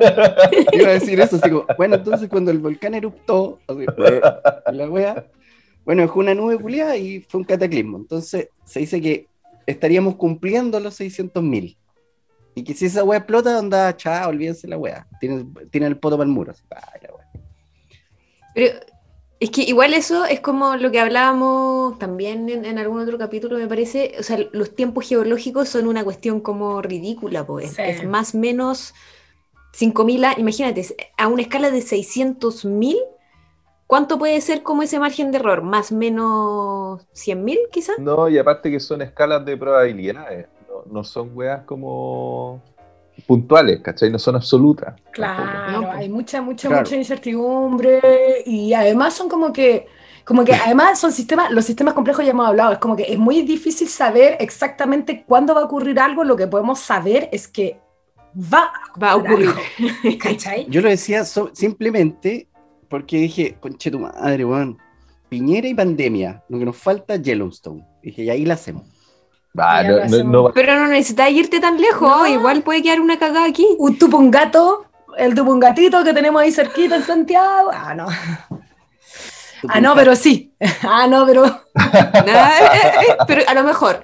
Iba a decir eso, así como, bueno, entonces cuando el volcán eruptó, así, la wea, bueno, dejó una nube culiada y fue un cataclismo. Entonces se dice que estaríamos cumpliendo los 600 mil. Y que si esa wea explota, onda, chao, olvídense la wea. Tienen, tienen el poto para el muro. así, ay, la wea. Pero es que igual eso es como lo que hablábamos también en, en algún otro capítulo, me parece. O sea, los tiempos geológicos son una cuestión como ridícula, pues. Sí. Es más o menos 5.000 años. Imagínate, a una escala de 600.000, ¿cuánto puede ser como ese margen de error? ¿Más o menos 100.000 quizás? No, y aparte que son escalas de probabilidades. No, no son weas como puntuales, ¿cachai? No son absolutas. Claro, No, pues. hay mucha, mucha, Claro. mucha incertidumbre y además son como que, como que además son sistemas, los sistemas complejos ya hemos hablado, es como que es muy difícil saber exactamente cuándo va a ocurrir algo, lo que podemos saber es que va Va a ocurrir. algo, <laughs> ¿cachai? Yo lo decía so- simplemente porque dije, conche tu madre, weón. Piñera y pandemia. Lo que nos falta es Yellowstone. Dije, y ahí la hacemos. No, no- no Pero no necesitas irte tan lejos, No. igual puede quedar una cagada aquí. Un tupungato, el tupungatito que tenemos ahí cerquita en Santiago, ah no, ah no, pero sí, <laughs> ah no, pero... <laughs> Nah, eh, eh, pero a lo mejor.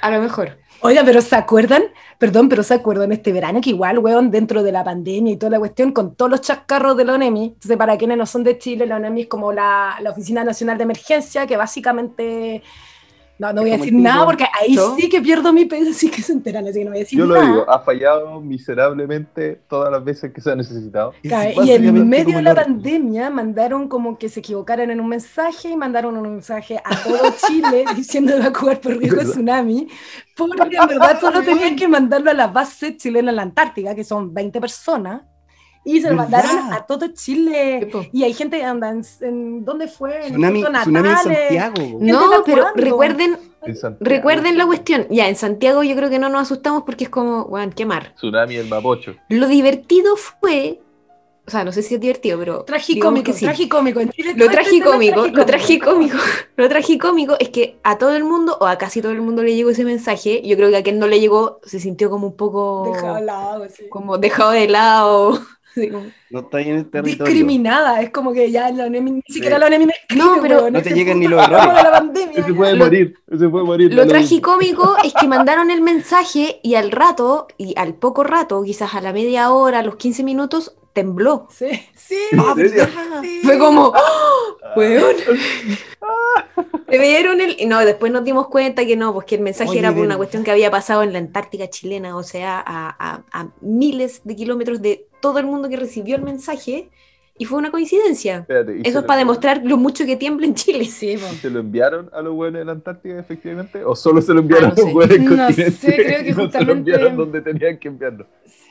A lo mejor. Oiga, pero ¿se acuerdan? Perdón, pero ¿se acuerdan este verano que igual, weón, dentro de la pandemia y toda la cuestión, con todos los chascarros de la ONEMI? Entonces, para quienes no son de Chile, la ONEMI es como la, la Oficina Nacional de Emergencia, que básicamente... No, no voy a decir nada porque ahí ¿No? sí que pierdo mi peso, sí que se enteran, así que no voy a decir Yo lo nada. digo, ha fallado miserablemente todas las veces que se ha necesitado. Es Cae, Y en medio de la pandemia mandaron como que se equivocaran en un mensaje y mandaron un mensaje a todo Chile <laughs> diciendo que va a jugar por riesgo de tsunami, porque en <laughs> verdad solo tenían que mandarlo a la base chilena en la Antártica, que son 20 personas, y se lo mandaron a todo Chile. Y hay gente que anda en, en- ¿dónde fue? En Tsunami, en. Santiago. No, pero recuerden, recuerden la cuestión. Ya, en Santiago yo creo que no nos asustamos porque es como, weón, quemar. Tsunami el Mapocho. Lo divertido fue, o sea, no sé si es divertido, pero. Tragicómico, que sí. tragicómico. En Chile Lo tragicómico, lo tragicómico, <laughs> lo tragicómico es que a todo el mundo, o a casi todo el mundo le llegó ese mensaje. Yo creo que a quien no le llegó se sintió como un poco Dejado al lado, sí. como dejado de lado. No está ahí en el territorio. discriminada, es como que ya la ONEMI, ni siquiera Sí. la ONEMI me escribe, No, pero- No te llegan ni los errores. de la pandemia, ya. puede morir, ese puede morir. Lo- tragicómico <laughs> es que mandaron el mensaje y al rato, y al poco rato, quizás a la media hora, a los 15 minutos, tembló. Sí, sí, sí. Fue como, ¡Oh, weón! <laughs> Te vieron el. y No, después nos dimos cuenta que no, pues que el mensaje Oye, era por una cuestión que había pasado en la Antártica chilena, o sea, a, a- a miles de kilómetros de todo el mundo que recibió el mensaje, y fue una coincidencia. Espérate, ¿y se Eso es para demostrar lo mucho que tiembla en Chile. Sí. ¿Se lo enviaron a los buenos de la Antártida, efectivamente? ¿O solo se lo enviaron Ah, no a los del No continente? sé, creo que <laughs> no se lo justamente- enviaron donde tenían que enviarlo.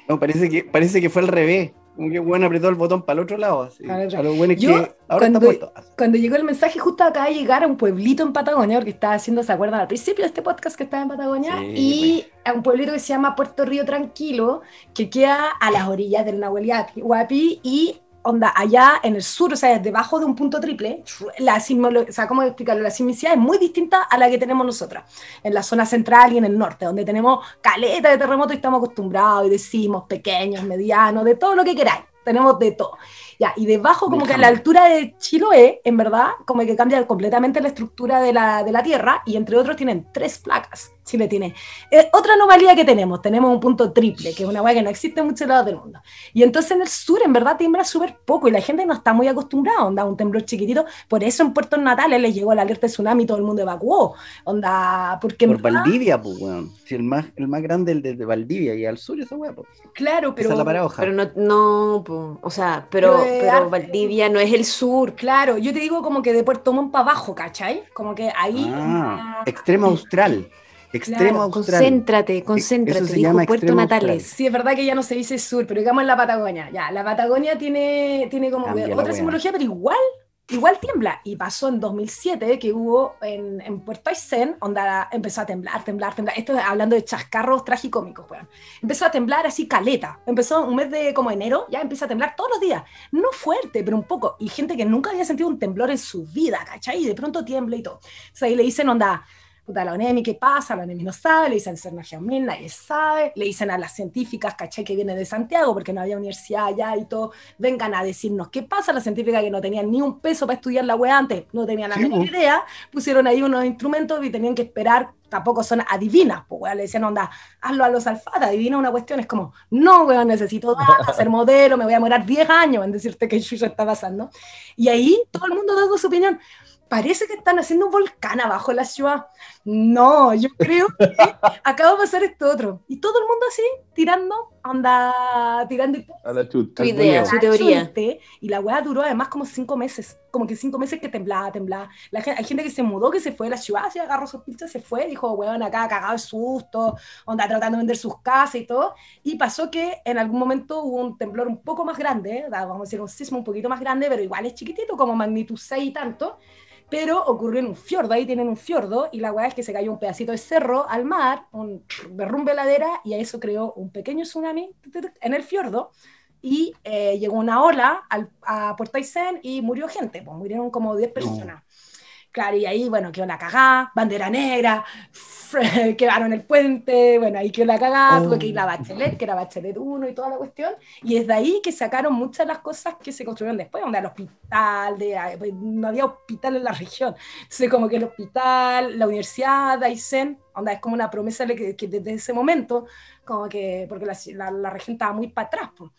No, parece que, parece que fue al revés. Como que bueno apretó el botón para el otro lado. Así. A lo bueno es Yo, que ahora está cuando- puesto. Cuando llegó el mensaje, justo acaba de llegar a un pueblito en Patagonia, porque estaba haciendo, ¿se acuerdan al principio de este podcast que estaba en Patagonia? Sí, y a un pueblito que se llama Puerto Río Tranquilo, que queda a las orillas del Nahuel Huapi, y onda, allá en el sur, o sea, debajo de un punto triple, la, o sea, ¿cómo explicarlo? La sismicidad es muy distinta a la que tenemos nosotras, en la zona central y en el norte, donde tenemos caleta de terremotos y estamos acostumbrados y decimos pequeños, medianos, de todo lo que queráis, tenemos de todo. Ya, y debajo, como que a la altura de Chiloé, en verdad, como que cambia completamente la estructura de la, de la Tierra, y entre otros tienen tres placas. Chile tiene. Eh, otra anomalía que tenemos, tenemos un punto triple, que es una hueá que no existe en muchos lados del mundo. Y entonces en el sur, en verdad, tiembla súper poco, y la gente no está muy acostumbrada, onda, un temblor chiquitito. Por eso en Puerto Natales les llegó la alerta de tsunami y todo el mundo evacuó. Onda, porque. Por Valdivia, pues, weón. Si el más, el más grande, el de, Valdivia, y al sur esa hueá, pues. Claro, pero. Esa la Pero no, no o sea, pero pero Valdivia no es el sur. Claro, yo te digo como que de Puerto Montt para abajo, ¿cachai? Como que ahí. Ah, extremo austral. Extremo austral. Concéntrate, concéntrate, se dijo Puerto Natales. Sí, es verdad que ya no se dice sur, pero digamos en la Patagonia. Ya, la Patagonia tiene, tiene como otra simbología, pero igual igual tiembla. Y pasó en 2007 que hubo en, en Puerto Aysén, donde empezó a temblar, temblar, temblar. Esto hablando de chascarros tragicómicos, weón. Empezó a temblar así caleta. Empezó un mes de como enero, ya empieza a temblar todos los días. No fuerte, pero un poco. Y gente que nunca había sentido un temblor en su vida, ¿cachai? Y de pronto tiembla y todo. O sea, ahí le dicen, onda, puta, la ONEMI, ¿qué pasa? La ONEMI no sabe, le dicen Serna Geomil, nadie sabe, le dicen a las científicas, caché, que viene de Santiago, porque no había universidad allá y todo, vengan a decirnos qué pasa, las científicas que no tenían ni un peso para estudiar la web antes, no tenían la menor idea, pusieron ahí unos instrumentos y tenían que esperar, tampoco son adivinas, pues, le decían, onda, hazlo a los alfadas, adivina una cuestión, es como, no, weón, necesito data, hacer <laughs> modelo, me voy a demorar 10 años en decirte que eso está pasando. Y ahí todo el mundo dando su opinión parece que están haciendo un volcán abajo en la ciudad. No, yo creo que <laughs> acaba de pasar esto otro. Y todo el mundo así, tirando, anda, tirando a la chuta. Tu idea, su teoría. Y la weá duró además como cinco meses. Como que cinco meses que temblaba, temblaba. La gente, hay gente que se mudó, que se fue de la ciudad, se agarró sus pizzas, se fue, dijo, weón, acá cagado de susto, onda tratando de vender sus casas y todo. Y pasó que en algún momento hubo un temblor un poco más grande, vamos a decir un sismo un poquito más grande, pero igual es chiquitito, como magnitud 6 y tanto pero ocurrió en un fiordo, ahí tienen un fiordo, y la weá es que se cayó un pedacito de cerro al mar, un derrumbe ladera, y a eso creó un pequeño tsunami en el fiordo, y eh, llegó una ola al, a Puerto Aysén y murió gente, pues murieron como 10 personas. Claro, y ahí, bueno, quedó la cagá, bandera negra, <laughs> quedaron el puente, bueno, ahí quedó la cagá, tuve que ir la Bachelet, que era Bachelet 1 y toda la cuestión, y es de ahí que sacaron muchas de las cosas que se construyeron después, donde el hospital, de, pues, no había hospital en la región, entonces como que el hospital, la universidad Aysén, onda, es como una promesa que, que desde ese momento, como que, porque la, la, región estaba muy para atrás, pues.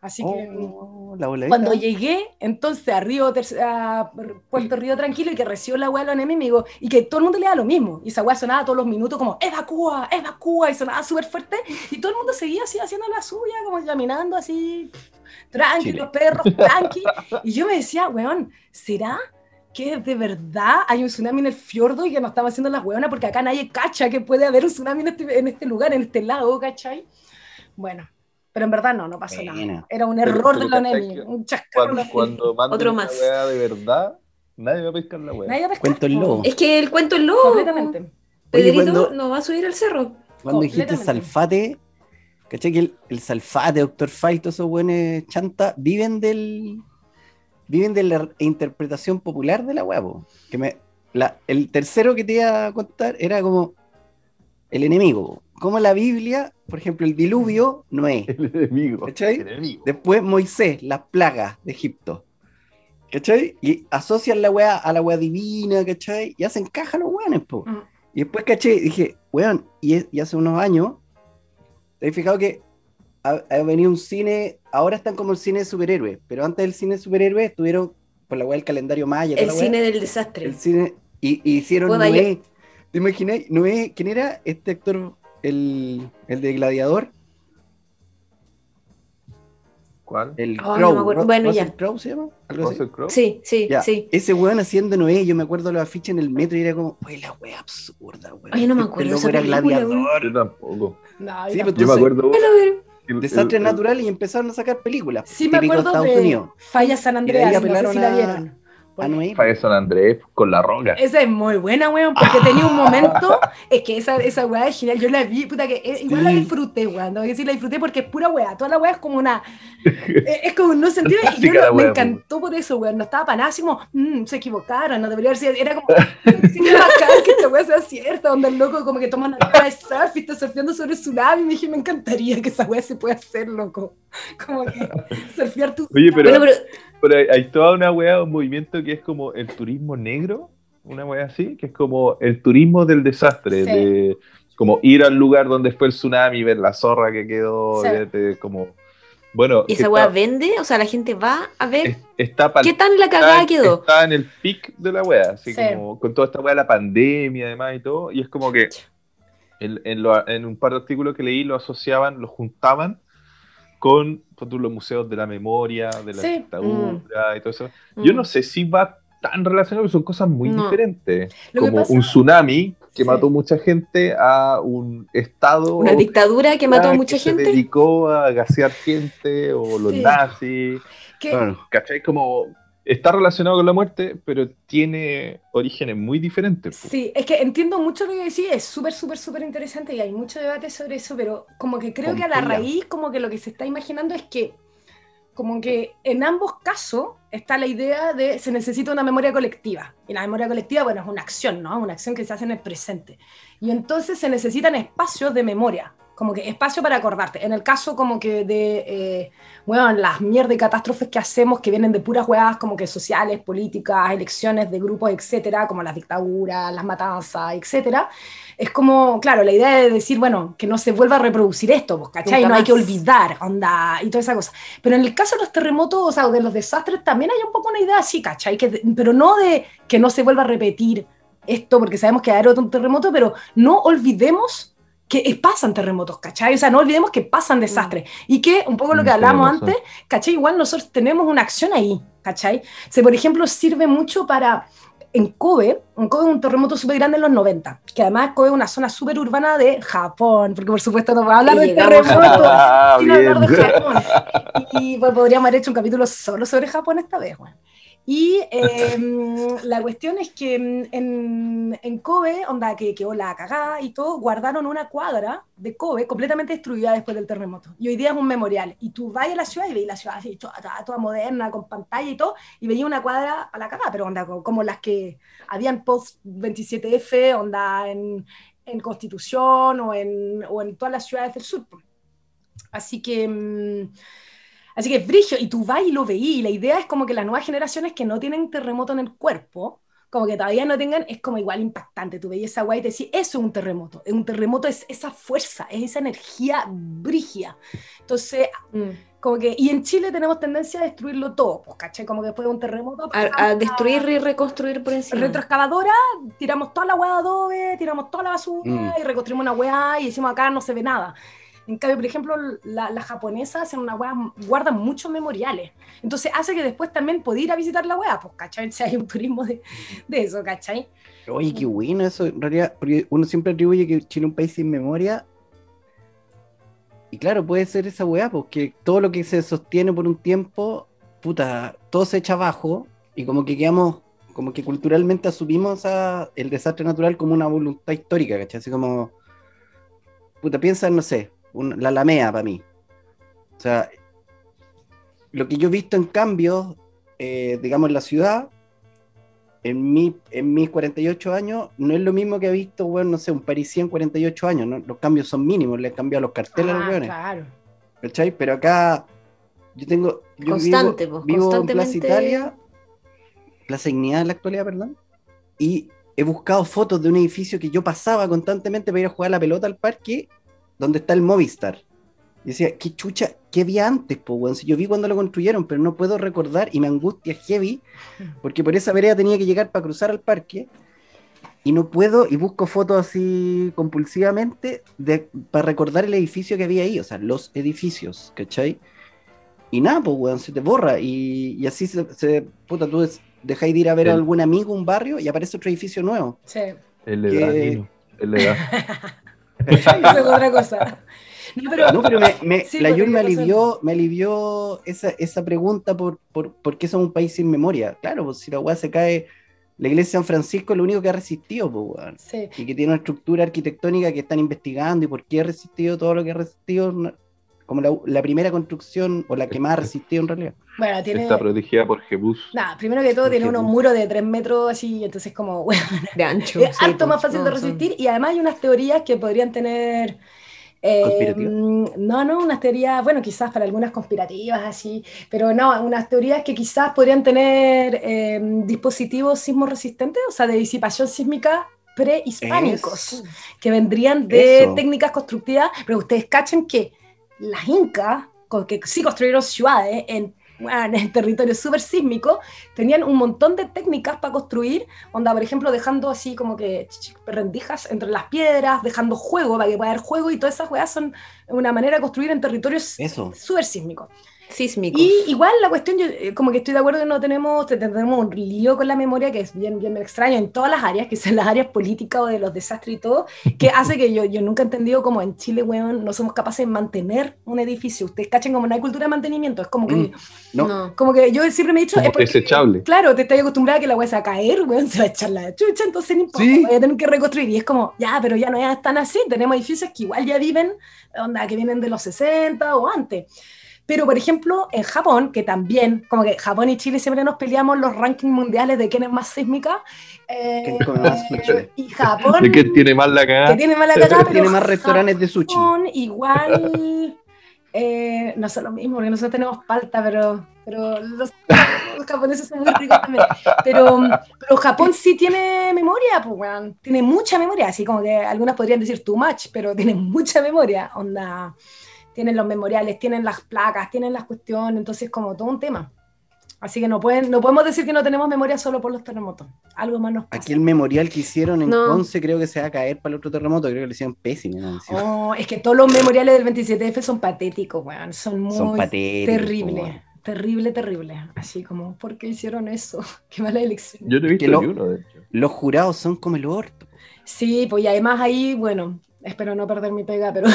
Así que oh, cuando llegué, entonces a Río, a Puerto Río Tranquilo y que recibió la weá de los enemigos y que todo el mundo le da lo mismo. Y esa weá sonaba todos los minutos como evacúa, evacúa y sonaba súper fuerte y todo el mundo seguía así haciendo la suya, como caminando así, tranquilo, perros, tranqui. Y yo me decía, weón, ¿será? que de verdad hay un tsunami en el fiordo y que nos estamos haciendo las weonas porque acá nadie cacha que puede haber un tsunami en este, en este lugar, en este lago, ¿cachai? Bueno, pero en verdad no, no pasó nada. Era un error de la NEMI, un chascarro. Cuando, <laughs> cuando Otro más. de verdad, nadie va a pescar la weá. Nadie va a pescar. Cuento el lobo. Es que el cuento el lobo. Completamente. Pedrito no va a subir al cerro. Cuando dijiste salfate, ¿cachai? Que el, el salfate, Doctor Fight, todos esos buenos chanta, viven del. Viven de la interpretación popular de la weá, Que me, la, el tercero que te iba a contar era como el enemigo. Como la Biblia, por ejemplo, el diluvio, Noé. El enemigo. ¿Cachai? Después Moisés, las plagas de Egipto. ¿Cachai? Y asocian la weá a la weá divina, ¿cachai? Y hacen caja los weones, po. Mm. Y después, ¿cachai? Dije, weón, y, hace unos años, te he fijado que ha, venido un cine, ahora están como el cine de superhéroes, pero antes del cine de superhéroes estuvieron por la weá del calendario maya. El cine del desastre. El cine, y, hicieron Noé. ¿Te imaginas? Noé, ¿quién era este actor el, el de Gladiador. ¿Cuál? El Crow. bueno, ya. Crow se llama? Crow? Sí, sí, sí. Ese weón haciendo Noé, yo me acuerdo de los afiches en el metro y era como, oye, la wea absurda, weón. Oye, no me acuerdo. Este era gladiador. Yo tampoco. No, sí, pero yo me acuerdo. Desastre natural y empezaron a sacar películas. Sí, me acuerdo de, Estados Unidos. Falla San Andreas, no sé si la vieron Fire San Andrés con la roca. Esa es muy buena, weón, porque tenía un momento, <laughs> es que esa, esa weá es genial, yo la vi, puta que eh, igual la disfruté, weón, no voy a decir la disfruté porque es pura weá, toda la weá es como una, <laughs> eh, es como no sentido, y yo me encantó por eso, weón, no estaba para nada, así como, mmm, se equivocaron, no debería haber sido, era como, sin bacán que esta weá sea cierta, donde el loco como que toma una cara de surf y está surfeando sobre el tsunami, y me dije, me encantaría que esa weá se pueda hacer, loco, como que surfear tu... Oye, pero... Pero hay, toda una weá, un movimiento que es como el turismo negro, una weá así, que es como el turismo del desastre, de como ir al lugar donde fue el tsunami, ver la zorra que quedó, como... Bueno, ¿Y esa weá vende? O sea, la gente va a ver qué tan la cagada quedó. Está en el pic de la weá, así como con toda esta weá, la pandemia además y todo, y es como que en, en un par de artículos que leí lo asociaban, lo juntaban con los museos de la memoria, de la dictadura mm. y todo eso. Yo no mm. sé si va tan relacionado, son cosas muy diferentes. como un tsunami que mató mucha gente a un estado. Una dictadura que mató a mucha gente. Se dedicó a gasear gente o los nazis. ¿Cachai? Como está relacionado con la muerte, pero tiene orígenes muy diferentes. Sí, es que entiendo mucho lo que decís, es súper, súper, súper interesante y hay mucho debate sobre eso, pero como que creo que a la raíz, como que lo que se está imaginando es que, como que en ambos casos está la idea de se necesita una memoria colectiva. Y la memoria colectiva, bueno, es una acción, ¿no? Una acción que se hace en el presente. Y entonces se necesitan espacios de memoria como que espacio para acordarte. En el caso como que de, bueno, eh, las mierdas y catástrofes que hacemos que vienen de puras huevas como que sociales, políticas, elecciones de grupos, etcétera, como las dictaduras, las matanzas, etcétera, es como, claro, la idea de decir, bueno, que no se vuelva a reproducir esto, pues, ¿cachai? No hay que olvidar, onda, y toda esa cosa. Pero en el caso de los terremotos, o sea, de los desastres, también hay un poco una idea así, ¿cachai? Que, pero no de que no se vuelva a repetir esto, porque sabemos que hay otro terremoto, pero no olvidemos que pasan terremotos, ¿cachai? O sea, no olvidemos que pasan desastres. Mm. Y que, un poco lo que hablamos antes, ¿cachai? Igual nosotros tenemos una acción ahí, ¿cachai? O por ejemplo, sirve mucho para, en Kobe, en Kobe un terremoto súper grande en los 90, que además Kobe es una zona súper urbana de Japón, porque por supuesto no va a hablar de terremotos, sino hablar de <laughs> Japón. Y pues, podríamos haber hecho un capítulo solo sobre Japón esta vez, bueno. Y <laughs> em, la cuestión es que en, en Kobe, onda que quedó la cagada y todo, guardaron una cuadra de Kobe completamente destruida después del terremoto. Y hoy día es un memorial. Y tú vas a la ciudad y veis la ciudad así, toda, toda, moderna, con pantalla y todo, y veías una cuadra a la cagada, pero onda como las que habían post 27F, onda en, en Constitución o en, o en todas las ciudades del sur. Así que... Em, Así que es brillo, y tú vas y lo veí, y la idea es como que las nuevas generaciones que no tienen terremoto en el cuerpo, como que todavía no tengan, es como igual impactante. Tú veías esa guay y te decís, eso es un terremoto. Un terremoto es esa fuerza, es esa energía brigia. Entonces, mm. como que, y en Chile tenemos tendencia a destruirlo todo, pues, ¿cachai? Como que después de un terremoto. A, destruir y reconstruir por encima. Retroexcavadora, tiramos toda la hueá de adobe, tiramos toda la basura mm. y reconstruimos una hueá y decimos acá no se ve nada. En cambio, por ejemplo, las la japonesas hacen una wea, guardan muchos memoriales. Entonces hace que después también pueda ir a visitar la wea, pues, ¿cachai? <laughs> Si hay un turismo de, de, eso, ¿cachai? Oye, qué bueno eso, en realidad, porque uno siempre atribuye que Chile es un país sin memoria. Y claro, puede ser esa weá, porque todo lo que se sostiene por un tiempo, puta, todo se echa abajo y como que quedamos, como que culturalmente asumimos el desastre natural como una voluntad histórica, ¿cachai? Así como, puta, piensa, no sé, la lamea para mí. O sea, lo que yo he visto en cambio, eh, digamos, en la ciudad, en, mi, en mis 48 años, no es lo mismo que he visto, bueno, no sé, un parisien en 48 años, los cambios son mínimos, le han cambiado los carteles a los ah, Claro. ¿Cachai? Pero acá yo tengo. Constante, vivo, vivo en Plaza Italia, Plaza Dignidad en la actualidad, perdón, y he buscado fotos de un edificio que yo pasaba constantemente para ir a jugar la pelota al parque donde está el Movistar. Y decía, qué chucha, qué vi antes, po, Si yo vi cuando lo construyeron, pero no puedo recordar y me angustia heavy, <laughs> porque por esa vereda tenía que llegar para cruzar al parque y no puedo, y busco fotos así compulsivamente de, para recordar el edificio que había ahí, o sea, los edificios, ¿cachai? Y nada, pues, weón, se te borra. Y, así se, puta, tú dejáis de ir a ver a algún amigo, un barrio, y aparece otro edificio nuevo. Sí. El de el <laughs> <laughs> Es otra cosa. No, pero, me, la Yul me alivió, me alivió esa, esa pregunta por, por, por, qué somos un país sin memoria. Claro, pues si la weá se cae, la iglesia de San Francisco es lo único que ha resistido, pues, Y que tiene una estructura arquitectónica que están investigando y por qué ha resistido todo lo que ha resistido como la, primera construcción o la que más ha resistido en realidad. Bueno, tiene... Está protegida por Jebus. Nada, primero que todo tiene unos muros de 3 metros así, entonces como, <laughs> bueno, de ancho. Es alto más fácil de resistir y además hay unas teorías que podrían tener... Eh, no, no, unas teorías, bueno, quizás para algunas conspirativas así, pero no, unas teorías que quizás podrían tener eh, dispositivos sismo resistentes, o sea, de disipación sísmica prehispánicos, que vendrían de técnicas constructivas, pero ustedes cachen que las incas, que sí construyeron ciudades en, en territorio súper sísmico, tenían un montón de técnicas para construir, onda, por ejemplo, dejando así como que rendijas entre las piedras, dejando juego para que pueda haber juego, y todas esas weas son una manera de construir en territorios súper sísmicos. Y igual la cuestión, yo eh, como que estoy de acuerdo que no tenemos, tenemos un lío con la memoria que es bien, bien extraño en todas las áreas, que son las áreas políticas o de los desastres y todo, que <laughs> hace que yo, yo nunca he entendido como en Chile, weón, no somos capaces de mantener un edificio. Ustedes cachen como no hay cultura de mantenimiento, es como que, mm, no. como que yo siempre me he dicho, es desechable. Claro, te estás acostumbrada a que la weá se va a caer, weón, <laughs> se va a echar la chucha, entonces no importa, voy a tener que reconstruir. Y es como, ya, pero ya no es tan así, tenemos edificios que igual ya viven, onda, que vienen de los 60 o antes. Pero, por ejemplo, en Japón, que también, como que Japón y Chile siempre nos peleamos los rankings mundiales de quién es más sísmica. Eh, y Japón. De quién tiene más la cagada. Que tiene más la cagada. Pero tiene más restaurantes de sushi. <laughs> igual. Eh, no sé lo mismo, porque nosotros tenemos palta, pero, pero los, japoneses son muy ricos también. Pero, pero Japón sí tiene memoria, pues, tiene mucha memoria, así como que algunas podrían decir too much, pero tiene mucha memoria, onda tienen los memoriales, tienen las placas, tienen las cuestiones, entonces como todo un tema. Así que no, pueden, no podemos decir que no tenemos memoria solo por los terremotos. Algo más nos pasa. Aquí el memorial que hicieron en no. creo que se va a caer para el otro terremoto. Creo que le hicieron pésimo. Oh, es que todos los memoriales del 27F son patéticos, weón. Son muy son terribles. Terrible, terrible. Así como, ¿por qué hicieron eso? <laughs> Qué mala elección. Yo te he visto uno, de hecho. Los jurados son como el orto. Sí, pues y además ahí, bueno, espero no perder mi pega, pero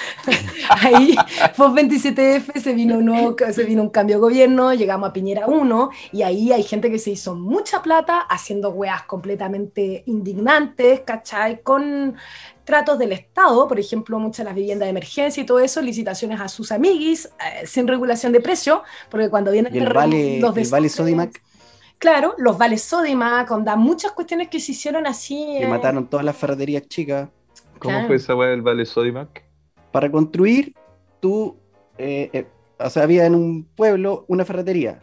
<laughs> ahí, FOS 27F, se vino, un se vino un cambio de gobierno, llegamos a Piñera 1, y ahí hay gente que se hizo mucha plata haciendo weas completamente indignantes, ¿cachai? Con tratos del Estado, por ejemplo, muchas de las viviendas de emergencia y todo eso, licitaciones a sus amiguis, eh, sin regulación de precio, porque cuando vienen el vale, los el vale Sodimac. Claro, los vales Sodimac, onda, muchas cuestiones que se hicieron así. Que mataron todas las ferreterías chicas. ¿Cómo fue esa weá del Vale Sodimac? Para construir, tú, eh, eh, o sea, había en un pueblo una ferretería.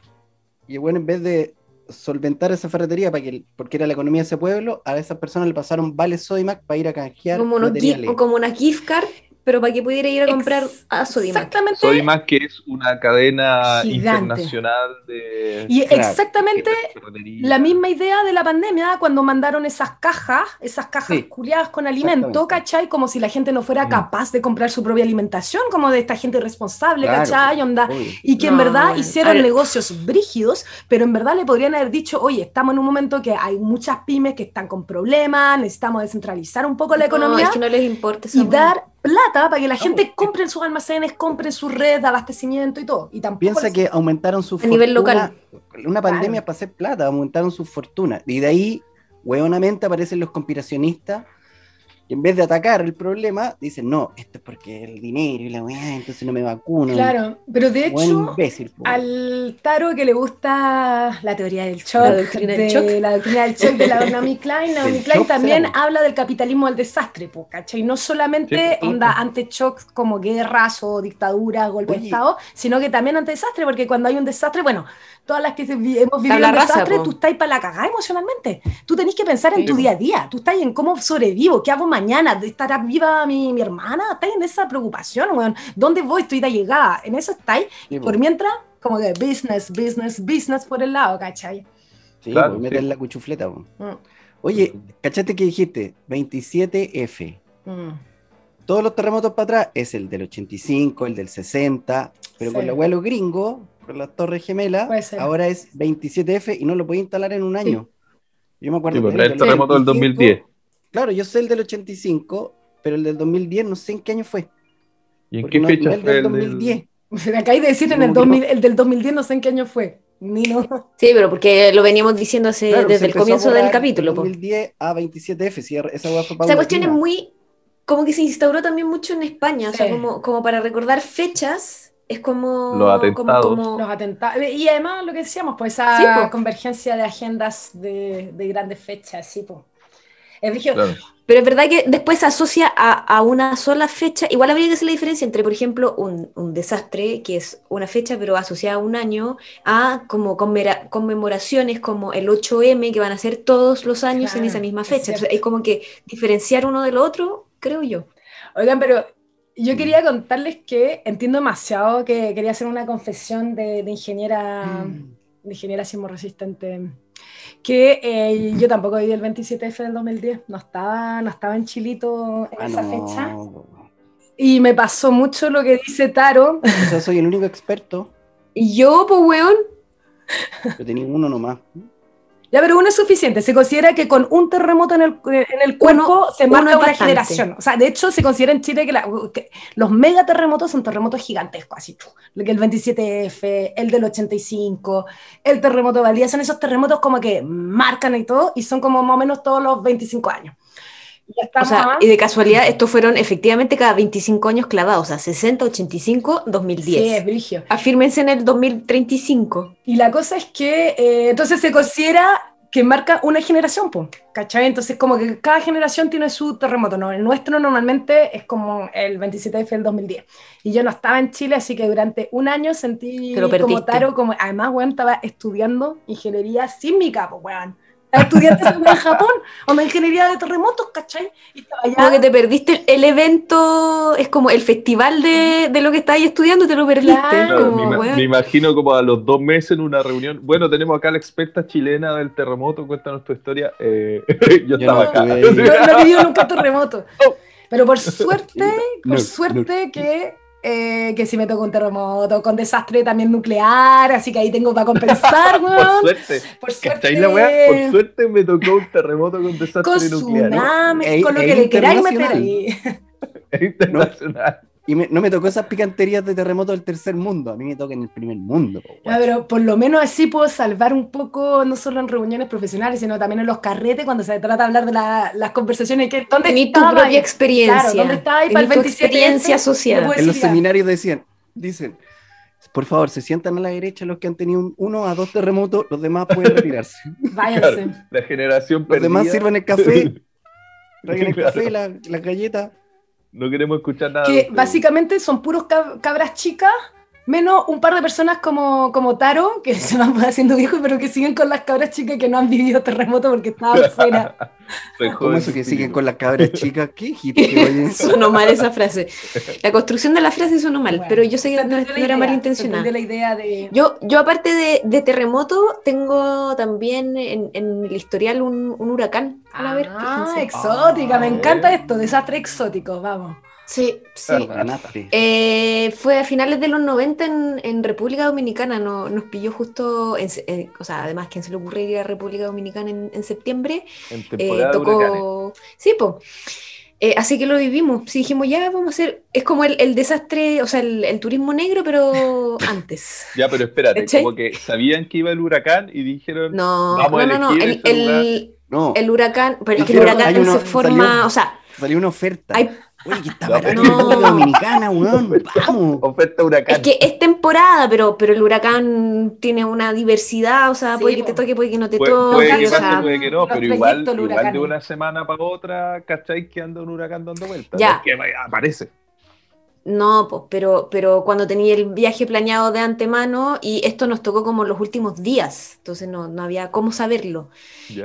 Y bueno, en vez de solventar esa ferretería para que, porque era la economía de ese pueblo, a esas personas le pasaron Vale Sodimac para ir a canjear. Como, como una gift card pero para que pudiera ir a comprar a Sodimac. Exactamente. Sodimac, que es una cadena internacional de. Y exactamente la misma idea de la pandemia cuando mandaron esas cajas, esas cajas sí, con alimento, ¿cachai? Como si la gente no fuera capaz de comprar su propia alimentación, como de esta gente irresponsable, ¿cachai? Onda, y que en verdad hicieron negocios brígidos, pero en verdad le podrían haber dicho, oye, estamos en un momento que hay muchas pymes que están con problemas, necesitamos descentralizar un poco la economía. Es que no les importa y dar plata para que la gente compre en sus almacenes, compre en sus redes de abastecimiento y todo. Y tampoco Piensa que aumentaron su fortuna. nivel local. Una pandemia para hacer plata, aumentaron su fortuna. Y de ahí, hueonamente, aparecen los conspiracionistas y en vez de atacar el problema, dicen, no, esto es porque el dinero y la weá, entonces no me vacuno. Claro, pero de hecho, al Taro que le gusta la teoría del shock, la doctrina del shock, la doctrina del shock de la <laughs> Naomi Klein, Naomi Klein también habla del capitalismo al desastre, ¿cachai? No solamente onda ante shock como guerras o dictaduras, golpes de Estado, sino que también ante desastre, porque cuando hay un desastre, bueno, todas las que hemos vivido un desastre, tú estás para la cagada emocionalmente. Tú tenés que pensar en tu día a día, tú estás en cómo sobrevivo, qué hago mañana, estará viva mi, mi hermana, estás en esa preocupación, weón. ¿Dónde voy? Estoy de llegada. En eso estáis. por mientras, como que business, business, business por el lado, ¿cachai? Sí, claro, meter la cuchufleta. Mm. Oye, ¿cachate que dijiste? 27F. Mm. Todos los terremotos para atrás es el del 85, el del 60, pero con el abuelo gringo con las Torres Gemelas, ahora es 27F y no lo puede instalar en un año. Yo me acuerdo. Sí, el terremoto del 2010. Claro, yo sé el del 85, pero el del 2010 no sé en qué año fue. ¿Y en qué fecha fue el 2010? Me acabáis de decir en el, 2000, el del 2010, no sé en qué año fue. Ni no. Sí, pero porque lo veníamos diciendo desde el comienzo del capítulo. 2010 a 27F, si esa Esa cuestión es muy. Como que se instauró también mucho en España, o sea, como, como para recordar fechas es como los atentados. Los atentados. Y además lo que decíamos, pues esa convergencia de agendas de, de, grandes fechas, sí, pues. Es Pero es verdad que después se asocia a, una sola fecha. Igual habría que hacer la diferencia entre, por ejemplo, un, un desastre, que es una fecha pero asociada a un año, a como conmemoraciones como el 8M, que van a ser todos los años en esa misma fecha. Es, es como que diferenciar uno de lo otro, creo yo. Oigan, pero yo quería contarles que entiendo demasiado que quería hacer una confesión de, ingeniera, mm. de ingeniera resistente que eh, yo tampoco viví el 27F del 2010, no estaba, no estaba en Chilito en ah, esa fecha. Y me pasó mucho lo que dice Taro. O sea, soy el único experto. ¿Y yo, pues, weón? Yo tenía uno nomás. Ya, pero uno es suficiente. Se considera que con un terremoto en el, en el cuerpo se marca una generación. O sea, de hecho, se considera en Chile que, los megaterremotos son terremotos gigantescos, así. El 27F, el del 85, el terremoto de Valdía, son esos terremotos como que marcan y todo, y son como más o menos todos los 25 años. O sea, y de casualidad, estos fueron efectivamente cada 25 años clavados, o sea, 60, 85, 2010. Sí, es brigio. Afírmense en el 2035. Y la cosa es que eh, entonces se considera que marca una generación, pues, ¿cachai? Entonces, como que cada generación tiene su terremoto, ¿no? El nuestro normalmente es como el 27 de febrero del 2010. Y yo no estaba en Chile, así que durante un año sentí como Taro, como, además, weón, estaba estudiando ingeniería sin mi capo, weón estudiantes en Japón, o en ingeniería de terremotos, ¿cachai? Y Como que te perdiste el evento, es como el festival de, de lo que estabas estudiando, te lo perdiste. me, imagino como a los dos meses en una reunión. Bueno, tenemos acá la experta chilena del terremoto, cuéntanos tu historia. Eh, <laughs> yo, estaba acá. Yo no he vivido nunca terremoto. <laughs> Pero por suerte, por suerte que eh, que si me toca un terremoto, con desastre también nuclear, así que ahí tengo para compensar, <laughs> por suerte. Por suerte. La Por suerte me tocó un terremoto con desastre con nuclear. Tsunami, con lo que le queráis meter ahí. <laughs> Es internacional. Y no me tocó esas picanterías de terremoto del tercer mundo, a mí me toca en el primer mundo. pero por lo menos así puedo salvar un poco, no solo en reuniones profesionales, sino también en los carretes, cuando se trata de hablar de las conversaciones. Que, ¿Dónde Ni tu propia experiencia. Claro, ¿Dónde estaba ahí para el 27 experiencia social. En los seminarios decían, dicen, por favor, se sientan a la derecha los que han tenido uno a dos terremotos, los demás pueden retirarse. <laughs> Váyanse. la generación perdida. Los demás sirven el café, <laughs> traigan el café, la, la galleta. No queremos escuchar nada. Que básicamente son puros cabras chicas, menos un par de personas como, como Taro, que <laughs> se van haciendo viejos, pero que siguen con las cabras chicas que no han vivido terremoto porque estaban <laughs> fuera. ¿Cómo eso que siguen con las cabras chicas? ¿Qué hippie <laughs> Sonó mal esa frase. La construcción de la frase sonó mal, pero yo sé que no, era malintencionada. La idea de... yo, yo, aparte de, terremoto, tengo también en, el historial un, huracán. A ver, ah, exótica, me encanta esto, desastre exótico, vamos. Sí, sí. Eh, fue a finales de los 90 en, República Dominicana, no, nos pilló justo, en, o sea, además, ¿quién se le ocurre ir a República Dominicana en, septiembre? En temporada eh, tocó... Sí, pues. así que lo vivimos. Sí, dijimos, ya vamos a hacer. Es como el, desastre, o sea, el, turismo negro, pero <laughs> antes. ya, pero espérate, como que sabían que iba el huracán y dijeron. No, no, no, no. El, este el, huracán, pero es que el huracán se forma, o sea. Salió una oferta. Hay, Oye, que está barato no. Dominicana, weón. <laughs> Vamos. Oferta huracán. Es que es temporada, pero, pero el huracán tiene una diversidad, o sea, puede que te toque, puede que no te toque. Puede que pase, puede que no, pero igual, igual de una semana para otra, ¿cachai? Que anda un huracán dando vueltas. Ya. Que aparece. No, pues, pero, pero cuando tenía el viaje planeado de antemano y esto nos tocó como los últimos días, entonces no, no había cómo saberlo.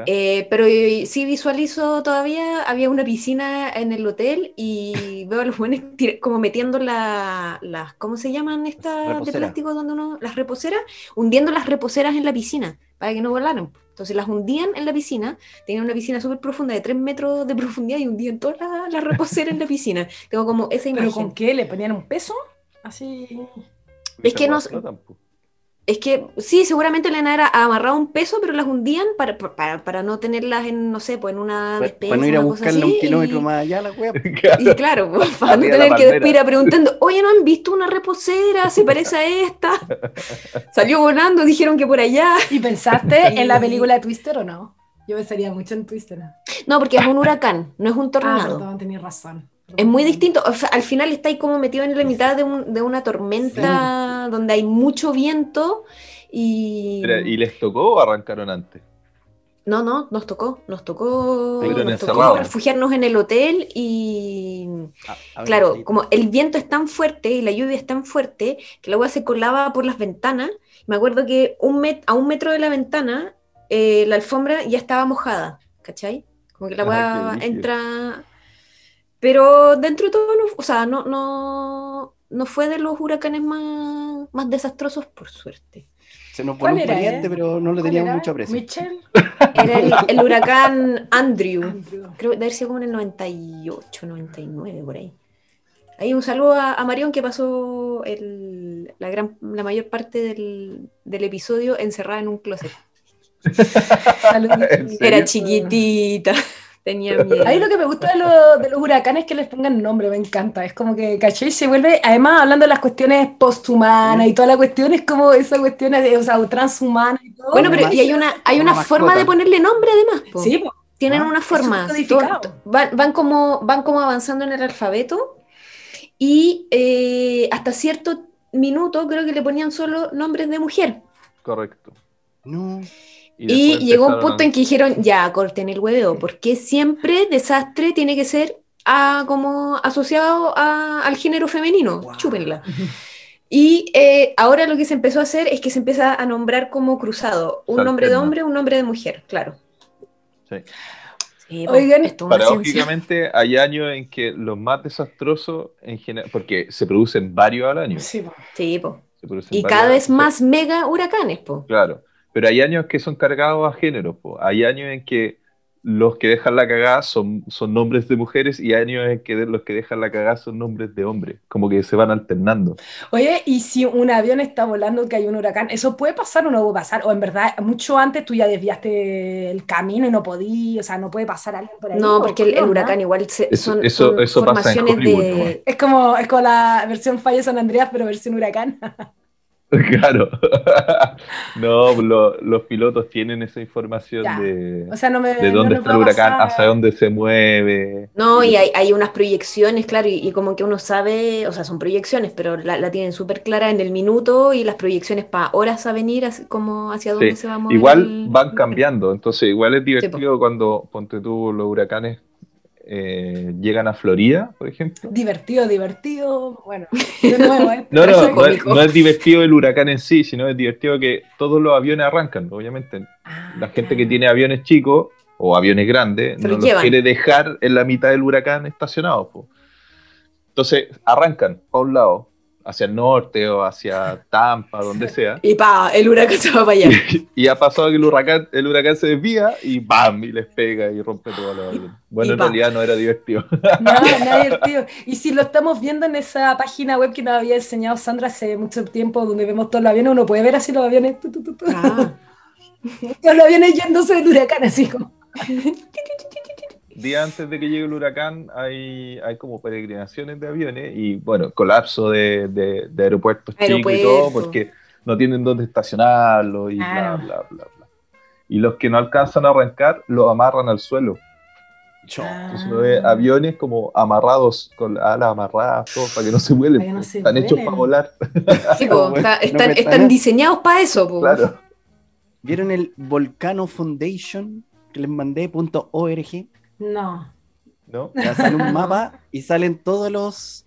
Eh, pero sí visualizo todavía, había una piscina en el hotel y <laughs> veo a los jóvenes como metiendo las, ¿cómo se llaman estas de plástico donde uno, las reposeras? Hundiendo las reposeras en la piscina para que no volaran. Entonces las hundían en la piscina, tenían una piscina súper profunda de 3 metros de profundidad y hundían toda la, la reposera en la piscina. Tengo como esa imagen. ¿Pero con qué? ¿Le ponían un peso? Así. Es que no. Es que sí, seguramente la era amarrado un peso, pero las hundían para, para, no tenerlas en, no sé, pues en una despensa. Para no ir a buscarla un kilómetro más allá la wea. <laughs> Y claro, <laughs> para no tener que despedir preguntando, oye, ¿no han visto una reposera? ¿Se parece a esta? <laughs> Salió volando, dijeron que por allá. ¿Y pensaste en la película Twister o no? Yo pensaría mucho en Twister. No, porque es un huracán, no es un tornado. Ah, tenías razón. Es muy distinto. al final está ahí como metido en la mitad de, una tormenta donde hay mucho viento y... ¿Y les tocó o arrancaron antes? No, no, nos tocó, nos tocó, nos refugiarnos en el hotel y ah, claro, como el viento es tan fuerte y la lluvia es tan fuerte que el agua se colaba por las ventanas. Me acuerdo que un a un metro de la ventana eh, la alfombra ya estaba mojada, ¿cachai? Como que la agua entra pero dentro de todo, no, o sea, no, no, no fue de los huracanes más, más desastrosos, por suerte. Se nos pone un pariente, eh? pero no le teníamos mucho aprecio. ¿Michel? <laughs> Era el, huracán Andrew. Creo que debe ser como en el 98, 99, por ahí. Ahí un saludo a, Marión que pasó el, la, gran, la mayor parte del, del episodio encerrada en un closet. <laughs> Era chiquitita. Tenía <laughs> miedo. Ahí lo que me gusta de, los huracanes es que les pongan nombre, me encanta. Es como que, ¿cachai? Se vuelve, además hablando de las cuestiones posthumanas y toda la cuestión, es como esa cuestión de, o sea, transhumana y todo. Bueno, pero y hay una, hay una, forma de ponerle nombre además. Sí, Tienen ah, una forma. van, como, van como avanzando en el alfabeto y eh, hasta cierto minuto creo que le ponían solo nombres de mujer. Correcto. No. Y, llegó un punto en que dijeron, ya, corten el huevo, porque siempre desastre tiene que ser a, como asociado al género femenino, chúpenla. <laughs> Y eh, ahora lo que se empezó a hacer es que se empieza a nombrar como cruzado, un nombre de hombre, un nombre de mujer, claro. Sí. Sí, Oigan, paradójicamente hay años en que los más desastrosos, en general, porque se producen varios al año. Sí, sí y cada vez más mega huracanes, po. Claro. Pero hay años que son cargados a género, hay años en que los que dejan la cagada son, son nombres de mujeres y hay años en que los que dejan la cagada son nombres de hombres, como que se van alternando. Oye, y si un avión está volando que hay un huracán, ¿eso puede pasar o no puede pasar? O en verdad, mucho antes tú ya desviaste el camino y no podías, o sea, no puede pasar alguien por ahí. No, porque el, huracán igual son, eso, formaciones de... Es como, es como la versión Falla San Andreas, pero versión huracán. <laughs> <laughs> Claro. <laughs> no, los pilotos tienen esa información de, de dónde está el huracán, hacia dónde se mueve. No, y hay, unas proyecciones, claro, y, como que uno sabe, o sea, son proyecciones, pero la, tienen súper clara en el minuto y las proyecciones para horas a venir, como hacia dónde se va a mover. Igual van cambiando, entonces igual es divertido cuando, ponte tú, los huracanes eh, llegan a Florida, por ejemplo. Divertido, divertido. Bueno, <laughs> ¿eh? no, no, es, divertido el huracán en sí, sino es divertido que todos los aviones arrancan, obviamente. Ah, la gente que tiene aviones chicos o aviones grandes no los quiere dejar en la mitad del huracán estacionados. Entonces arrancan a un lado, hacia el norte o hacia Tampa, donde sea. Y pa, el huracán se va para allá. <laughs> y ha pasado que el huracán, el huracán se desvía y ¡bam! y les pega y rompe todo lo Bueno, en realidad no era divertido. <laughs> No, no era divertido. Y si lo estamos viendo en esa página web que nos había enseñado Sandra hace mucho tiempo, donde vemos todos los aviones, uno puede ver así los aviones. Ah. <laughs> Todos los aviones yéndose del huracán, así como. Día antes de que llegue el huracán hay, hay como peregrinaciones de aviones y bueno, colapso de, de, aeropuertos chicos y todo porque no tienen dónde estacionarlo y bla, bla, bla, bla. Y los que no alcanzan a arrancar lo amarran al suelo. Entonces uno ve aviones como amarrados, con alas amarradas, todo, para que no se vuelen. están hechos para volar. Sí, <laughs> están, están diseñados para eso. Claro. ¿Vieron el Volcano Foundation que les mandé .org? No. ¿No? Ya sale un mapa y salen todos los.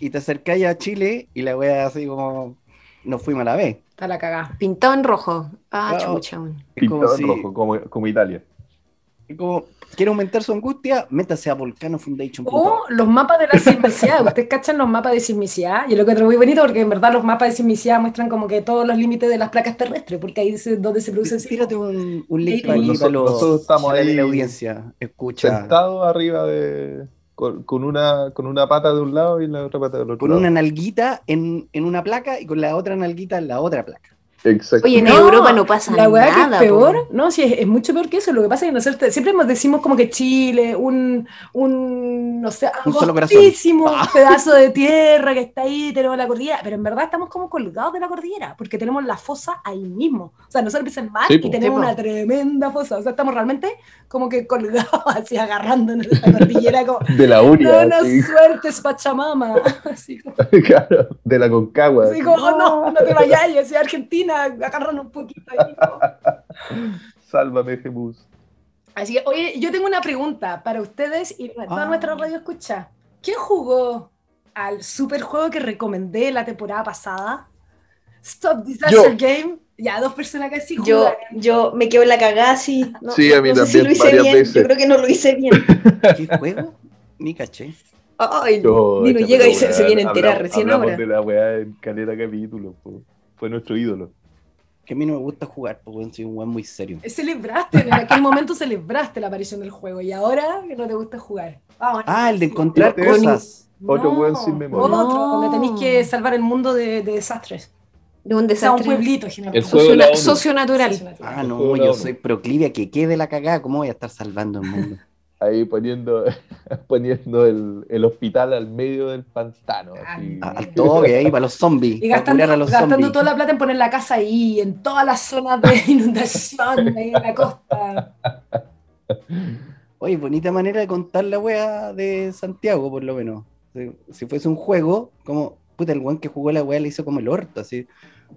Y te acercáis a Chile y la wea así como. Nos fuimos a la vez. Está la cagada. Pintado en rojo. Ah, chucha. Pintado en rojo, como, como Italia. Como, quiere aumentar su angustia, métase a Volcano Foundation. O los mapas de la sismicidad. <laughs> Ustedes cachan los mapas de sismicidad. Y lo que es muy bonito porque en verdad los mapas de sismicidad muestran como que todos los límites de las placas terrestres, porque ahí es donde se produce. Tírate un, un link para nosotros, estamos ahí en la audiencia. Escucha. Sentado arriba de. Con, una, con una pata de un lado y la otra pata del otro. Con una nalguita en, en una placa y con la otra nalguita en la otra placa. Exacto. Oye, en Europa no pasa nada. La que es peor, no, sí, es, mucho peor que eso. Lo que pasa es que nosotros siempre decimos como que Chile, un, un no sé, un ah. pedazo de tierra que está ahí, tenemos la cordillera, pero en verdad estamos como colgados de la cordillera, porque tenemos la fosa ahí mismo. O sea, nosotros empiezan mal y tenemos una tremenda fosa. O sea, estamos realmente como que colgados <laughs> así, agarrándonos de la cordillera. Como, <laughs> de la única. No, no, suerte, Pachamama. <laughs> Así como, claro, de la Concagua. Así como, no, no te vayas, yo soy argentina agarran un poquito ahí. <laughs> Sálvame, Jesús. Así que, oye, yo tengo una pregunta para ustedes y para toda ah. nuestra radio escucha. ¿Quién jugó al super juego que recomendé la temporada pasada? Stop Disaster Game. Ya, dos personas que sí yo, yo me quedo en la cagada, sí. No, sí, a mí también, lo hice bien. Yo creo que no lo hice bien. <laughs> ¿Qué juego? Ni caché. Ay, no, ni no llega y se, viene a enterar recién ahora. de la weá en calera capítulo, fue nuestro ídolo que a mí no me gusta jugar, porque soy un weón muy serio. Celebraste, en aquel momento celebraste la aparición del juego y ahora que no te gusta jugar. ah, el de encontrar cosas. Otro weón sin memoria. Otro, donde tenéis que salvar el mundo de, desastres. De un desastre. un pueblito, El socio, socio natural. Ah, no, yo soy proclive a que quede la cagada. ¿Cómo voy a estar salvando el mundo? Ahí poniendo, <laughs> poniendo el, el, hospital al medio del pantano. Así. Al toque ahí para los zombies. Y gastando, gastando toda la plata en poner la casa ahí, en todas las zonas de <laughs> inundación, ahí en la costa. <laughs> Oye, bonita manera de contar la wea de Santiago, por lo menos. Si, fuese un juego, como, puta, el weón que jugó la wea le hizo como el orto, así.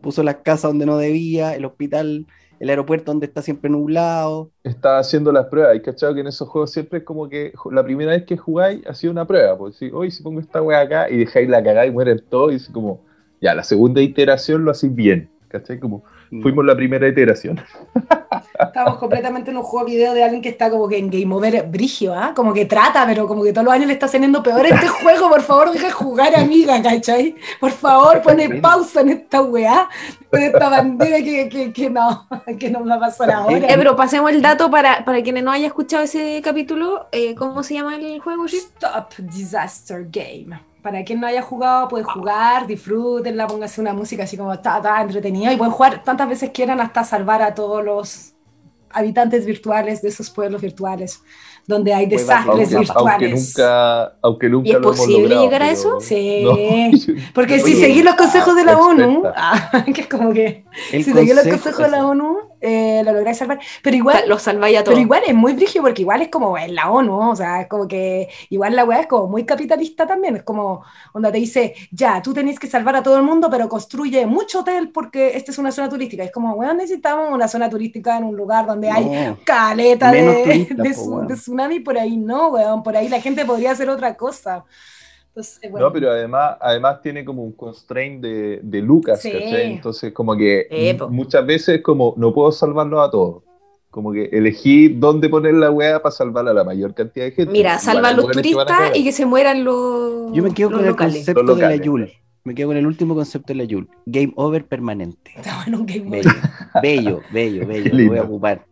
Puso la casa donde no debía, el hospital el aeropuerto donde está siempre nublado. Está haciendo las pruebas, y cachado que en esos juegos siempre es como que la primera vez que jugáis ha sido una prueba, pues si hoy si pongo esta wea acá y dejáis la cagada y mueren todos, y es como, ya, la segunda iteración lo hacéis bien, ¿cachai? Como, mm. fuimos la primera iteración. <laughs> Estamos completamente en un juego video de alguien que está como que en Game Over brigio, ¿ah? Como que trata, pero como que todos los años le está haciendo peor este <laughs> juego. Por favor, deja de jugar, amiga, ¿cachai? Por favor, pone pausa en esta weá. Con esta bandera que, que, que, no, que no va a pasar ahora. Eh, pero pasemos el dato para, para quienes no hayan escuchado ese capítulo. Eh, ¿Cómo se llama el juego, Stop Disaster Game para quien no haya jugado, puede jugar, disfrútenla, póngase una música así como está, está entretenido y pueden jugar tantas veces quieran hasta salvar a todos los habitantes virtuales de esos pueblos virtuales donde hay desastres virtuales. Aunque nunca, aunque nunca ¿Y es posible llegar a eso? Sí, <laughs> porque si seguís los consejos de la ONU, <laughs> ah, que es como que si seguís los consejos de la ONU, eh, lo lográis salvar. Pero igual, lo salváis a todos. Pero igual es muy brígido porque igual es como en la ONU, o sea, es como que igual la weá es como muy capitalista también. Es como donde te dice, ya, tú tenés que salvar a todo el mundo, pero construye mucho hotel porque esta es una zona turística. Es como, weón, necesitamos una zona turística en un lugar donde hay caleta de, de, tsunami, por ahí no, weón, por ahí la gente podría hacer otra cosa. No, pero además, además tiene como un constraint de, de Lucas, Entonces, como que muchas veces como no puedo salvarlo a todos. Como que elegí dónde poner la weá para salvar a la mayor cantidad de gente. Mira, salva a los turistas y que se mueran los Yo me quedo con el concepto de la Yul. Me quedo con el último concepto de la Yul. Game over permanente. bello, bello, <laughs> bello, bello. Lo voy a ocupar.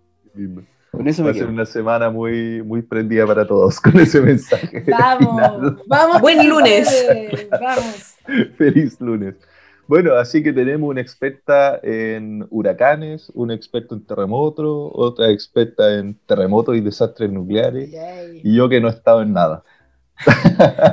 Va a ser una semana muy, muy prendida para todos <laughs> con ese mensaje. Vamos, vamos. Buen lunes. Vamos. <laughs> Feliz lunes. Bueno, así que tenemos una experta en huracanes, un experto en terremotos, otra experta en terremotos y desastres nucleares, y yo que no he estado en nada.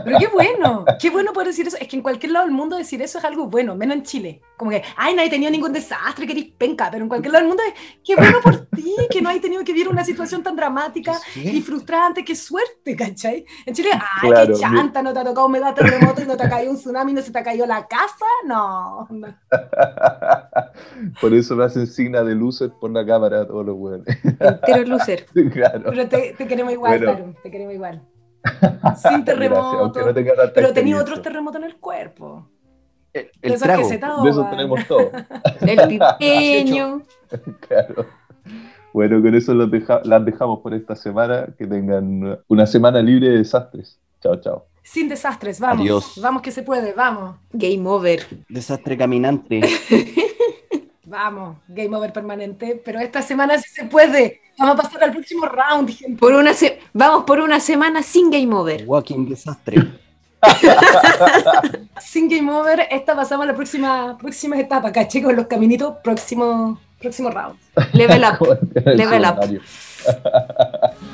Pero qué bueno, qué bueno poder decir eso. Es que en cualquier lado del mundo decir eso es algo bueno, menos en Chile. Como que, ay, no he tenido ningún desastre, que penca, pero en cualquier lado del mundo es, qué bueno por ti, que no hay tenido que vivir una situación tan dramática y frustrante, qué suerte, ¿cachai? En Chile, ay, qué chanta, no te ha tocado humedad, terremoto y no te ha caído un tsunami, no se te ha caído la casa, no. <laughs> por eso me hacen signa de luces por la cámara todos los buenos. Entero lucer. <laughs> Claro. Pero te, queremos igual, claro, te queremos igual. Sin <laughs> terremoto. pero tenía otros terremotos en el cuerpo. El, el trago, de eso tenemos todo. <laughs> el pipeño. <laughs> claro. Bueno, con eso las dejamos por esta semana. Que tengan una semana libre de desastres. Chao, chao. Sin desastres, vamos. Vamos que se puede, vamos. Game over. Desastre caminante. Vamos, game over permanente. Pero esta semana sí se puede. Vamos a pasar al próximo round, Por una vamos por una semana sin game over. Walking desastre. <laughs> Sin Game Over, esta pasamos a la próxima, próxima etapa, caché con los caminitos, próximo, próximo round. Level up. <laughs> Level up. <laughs>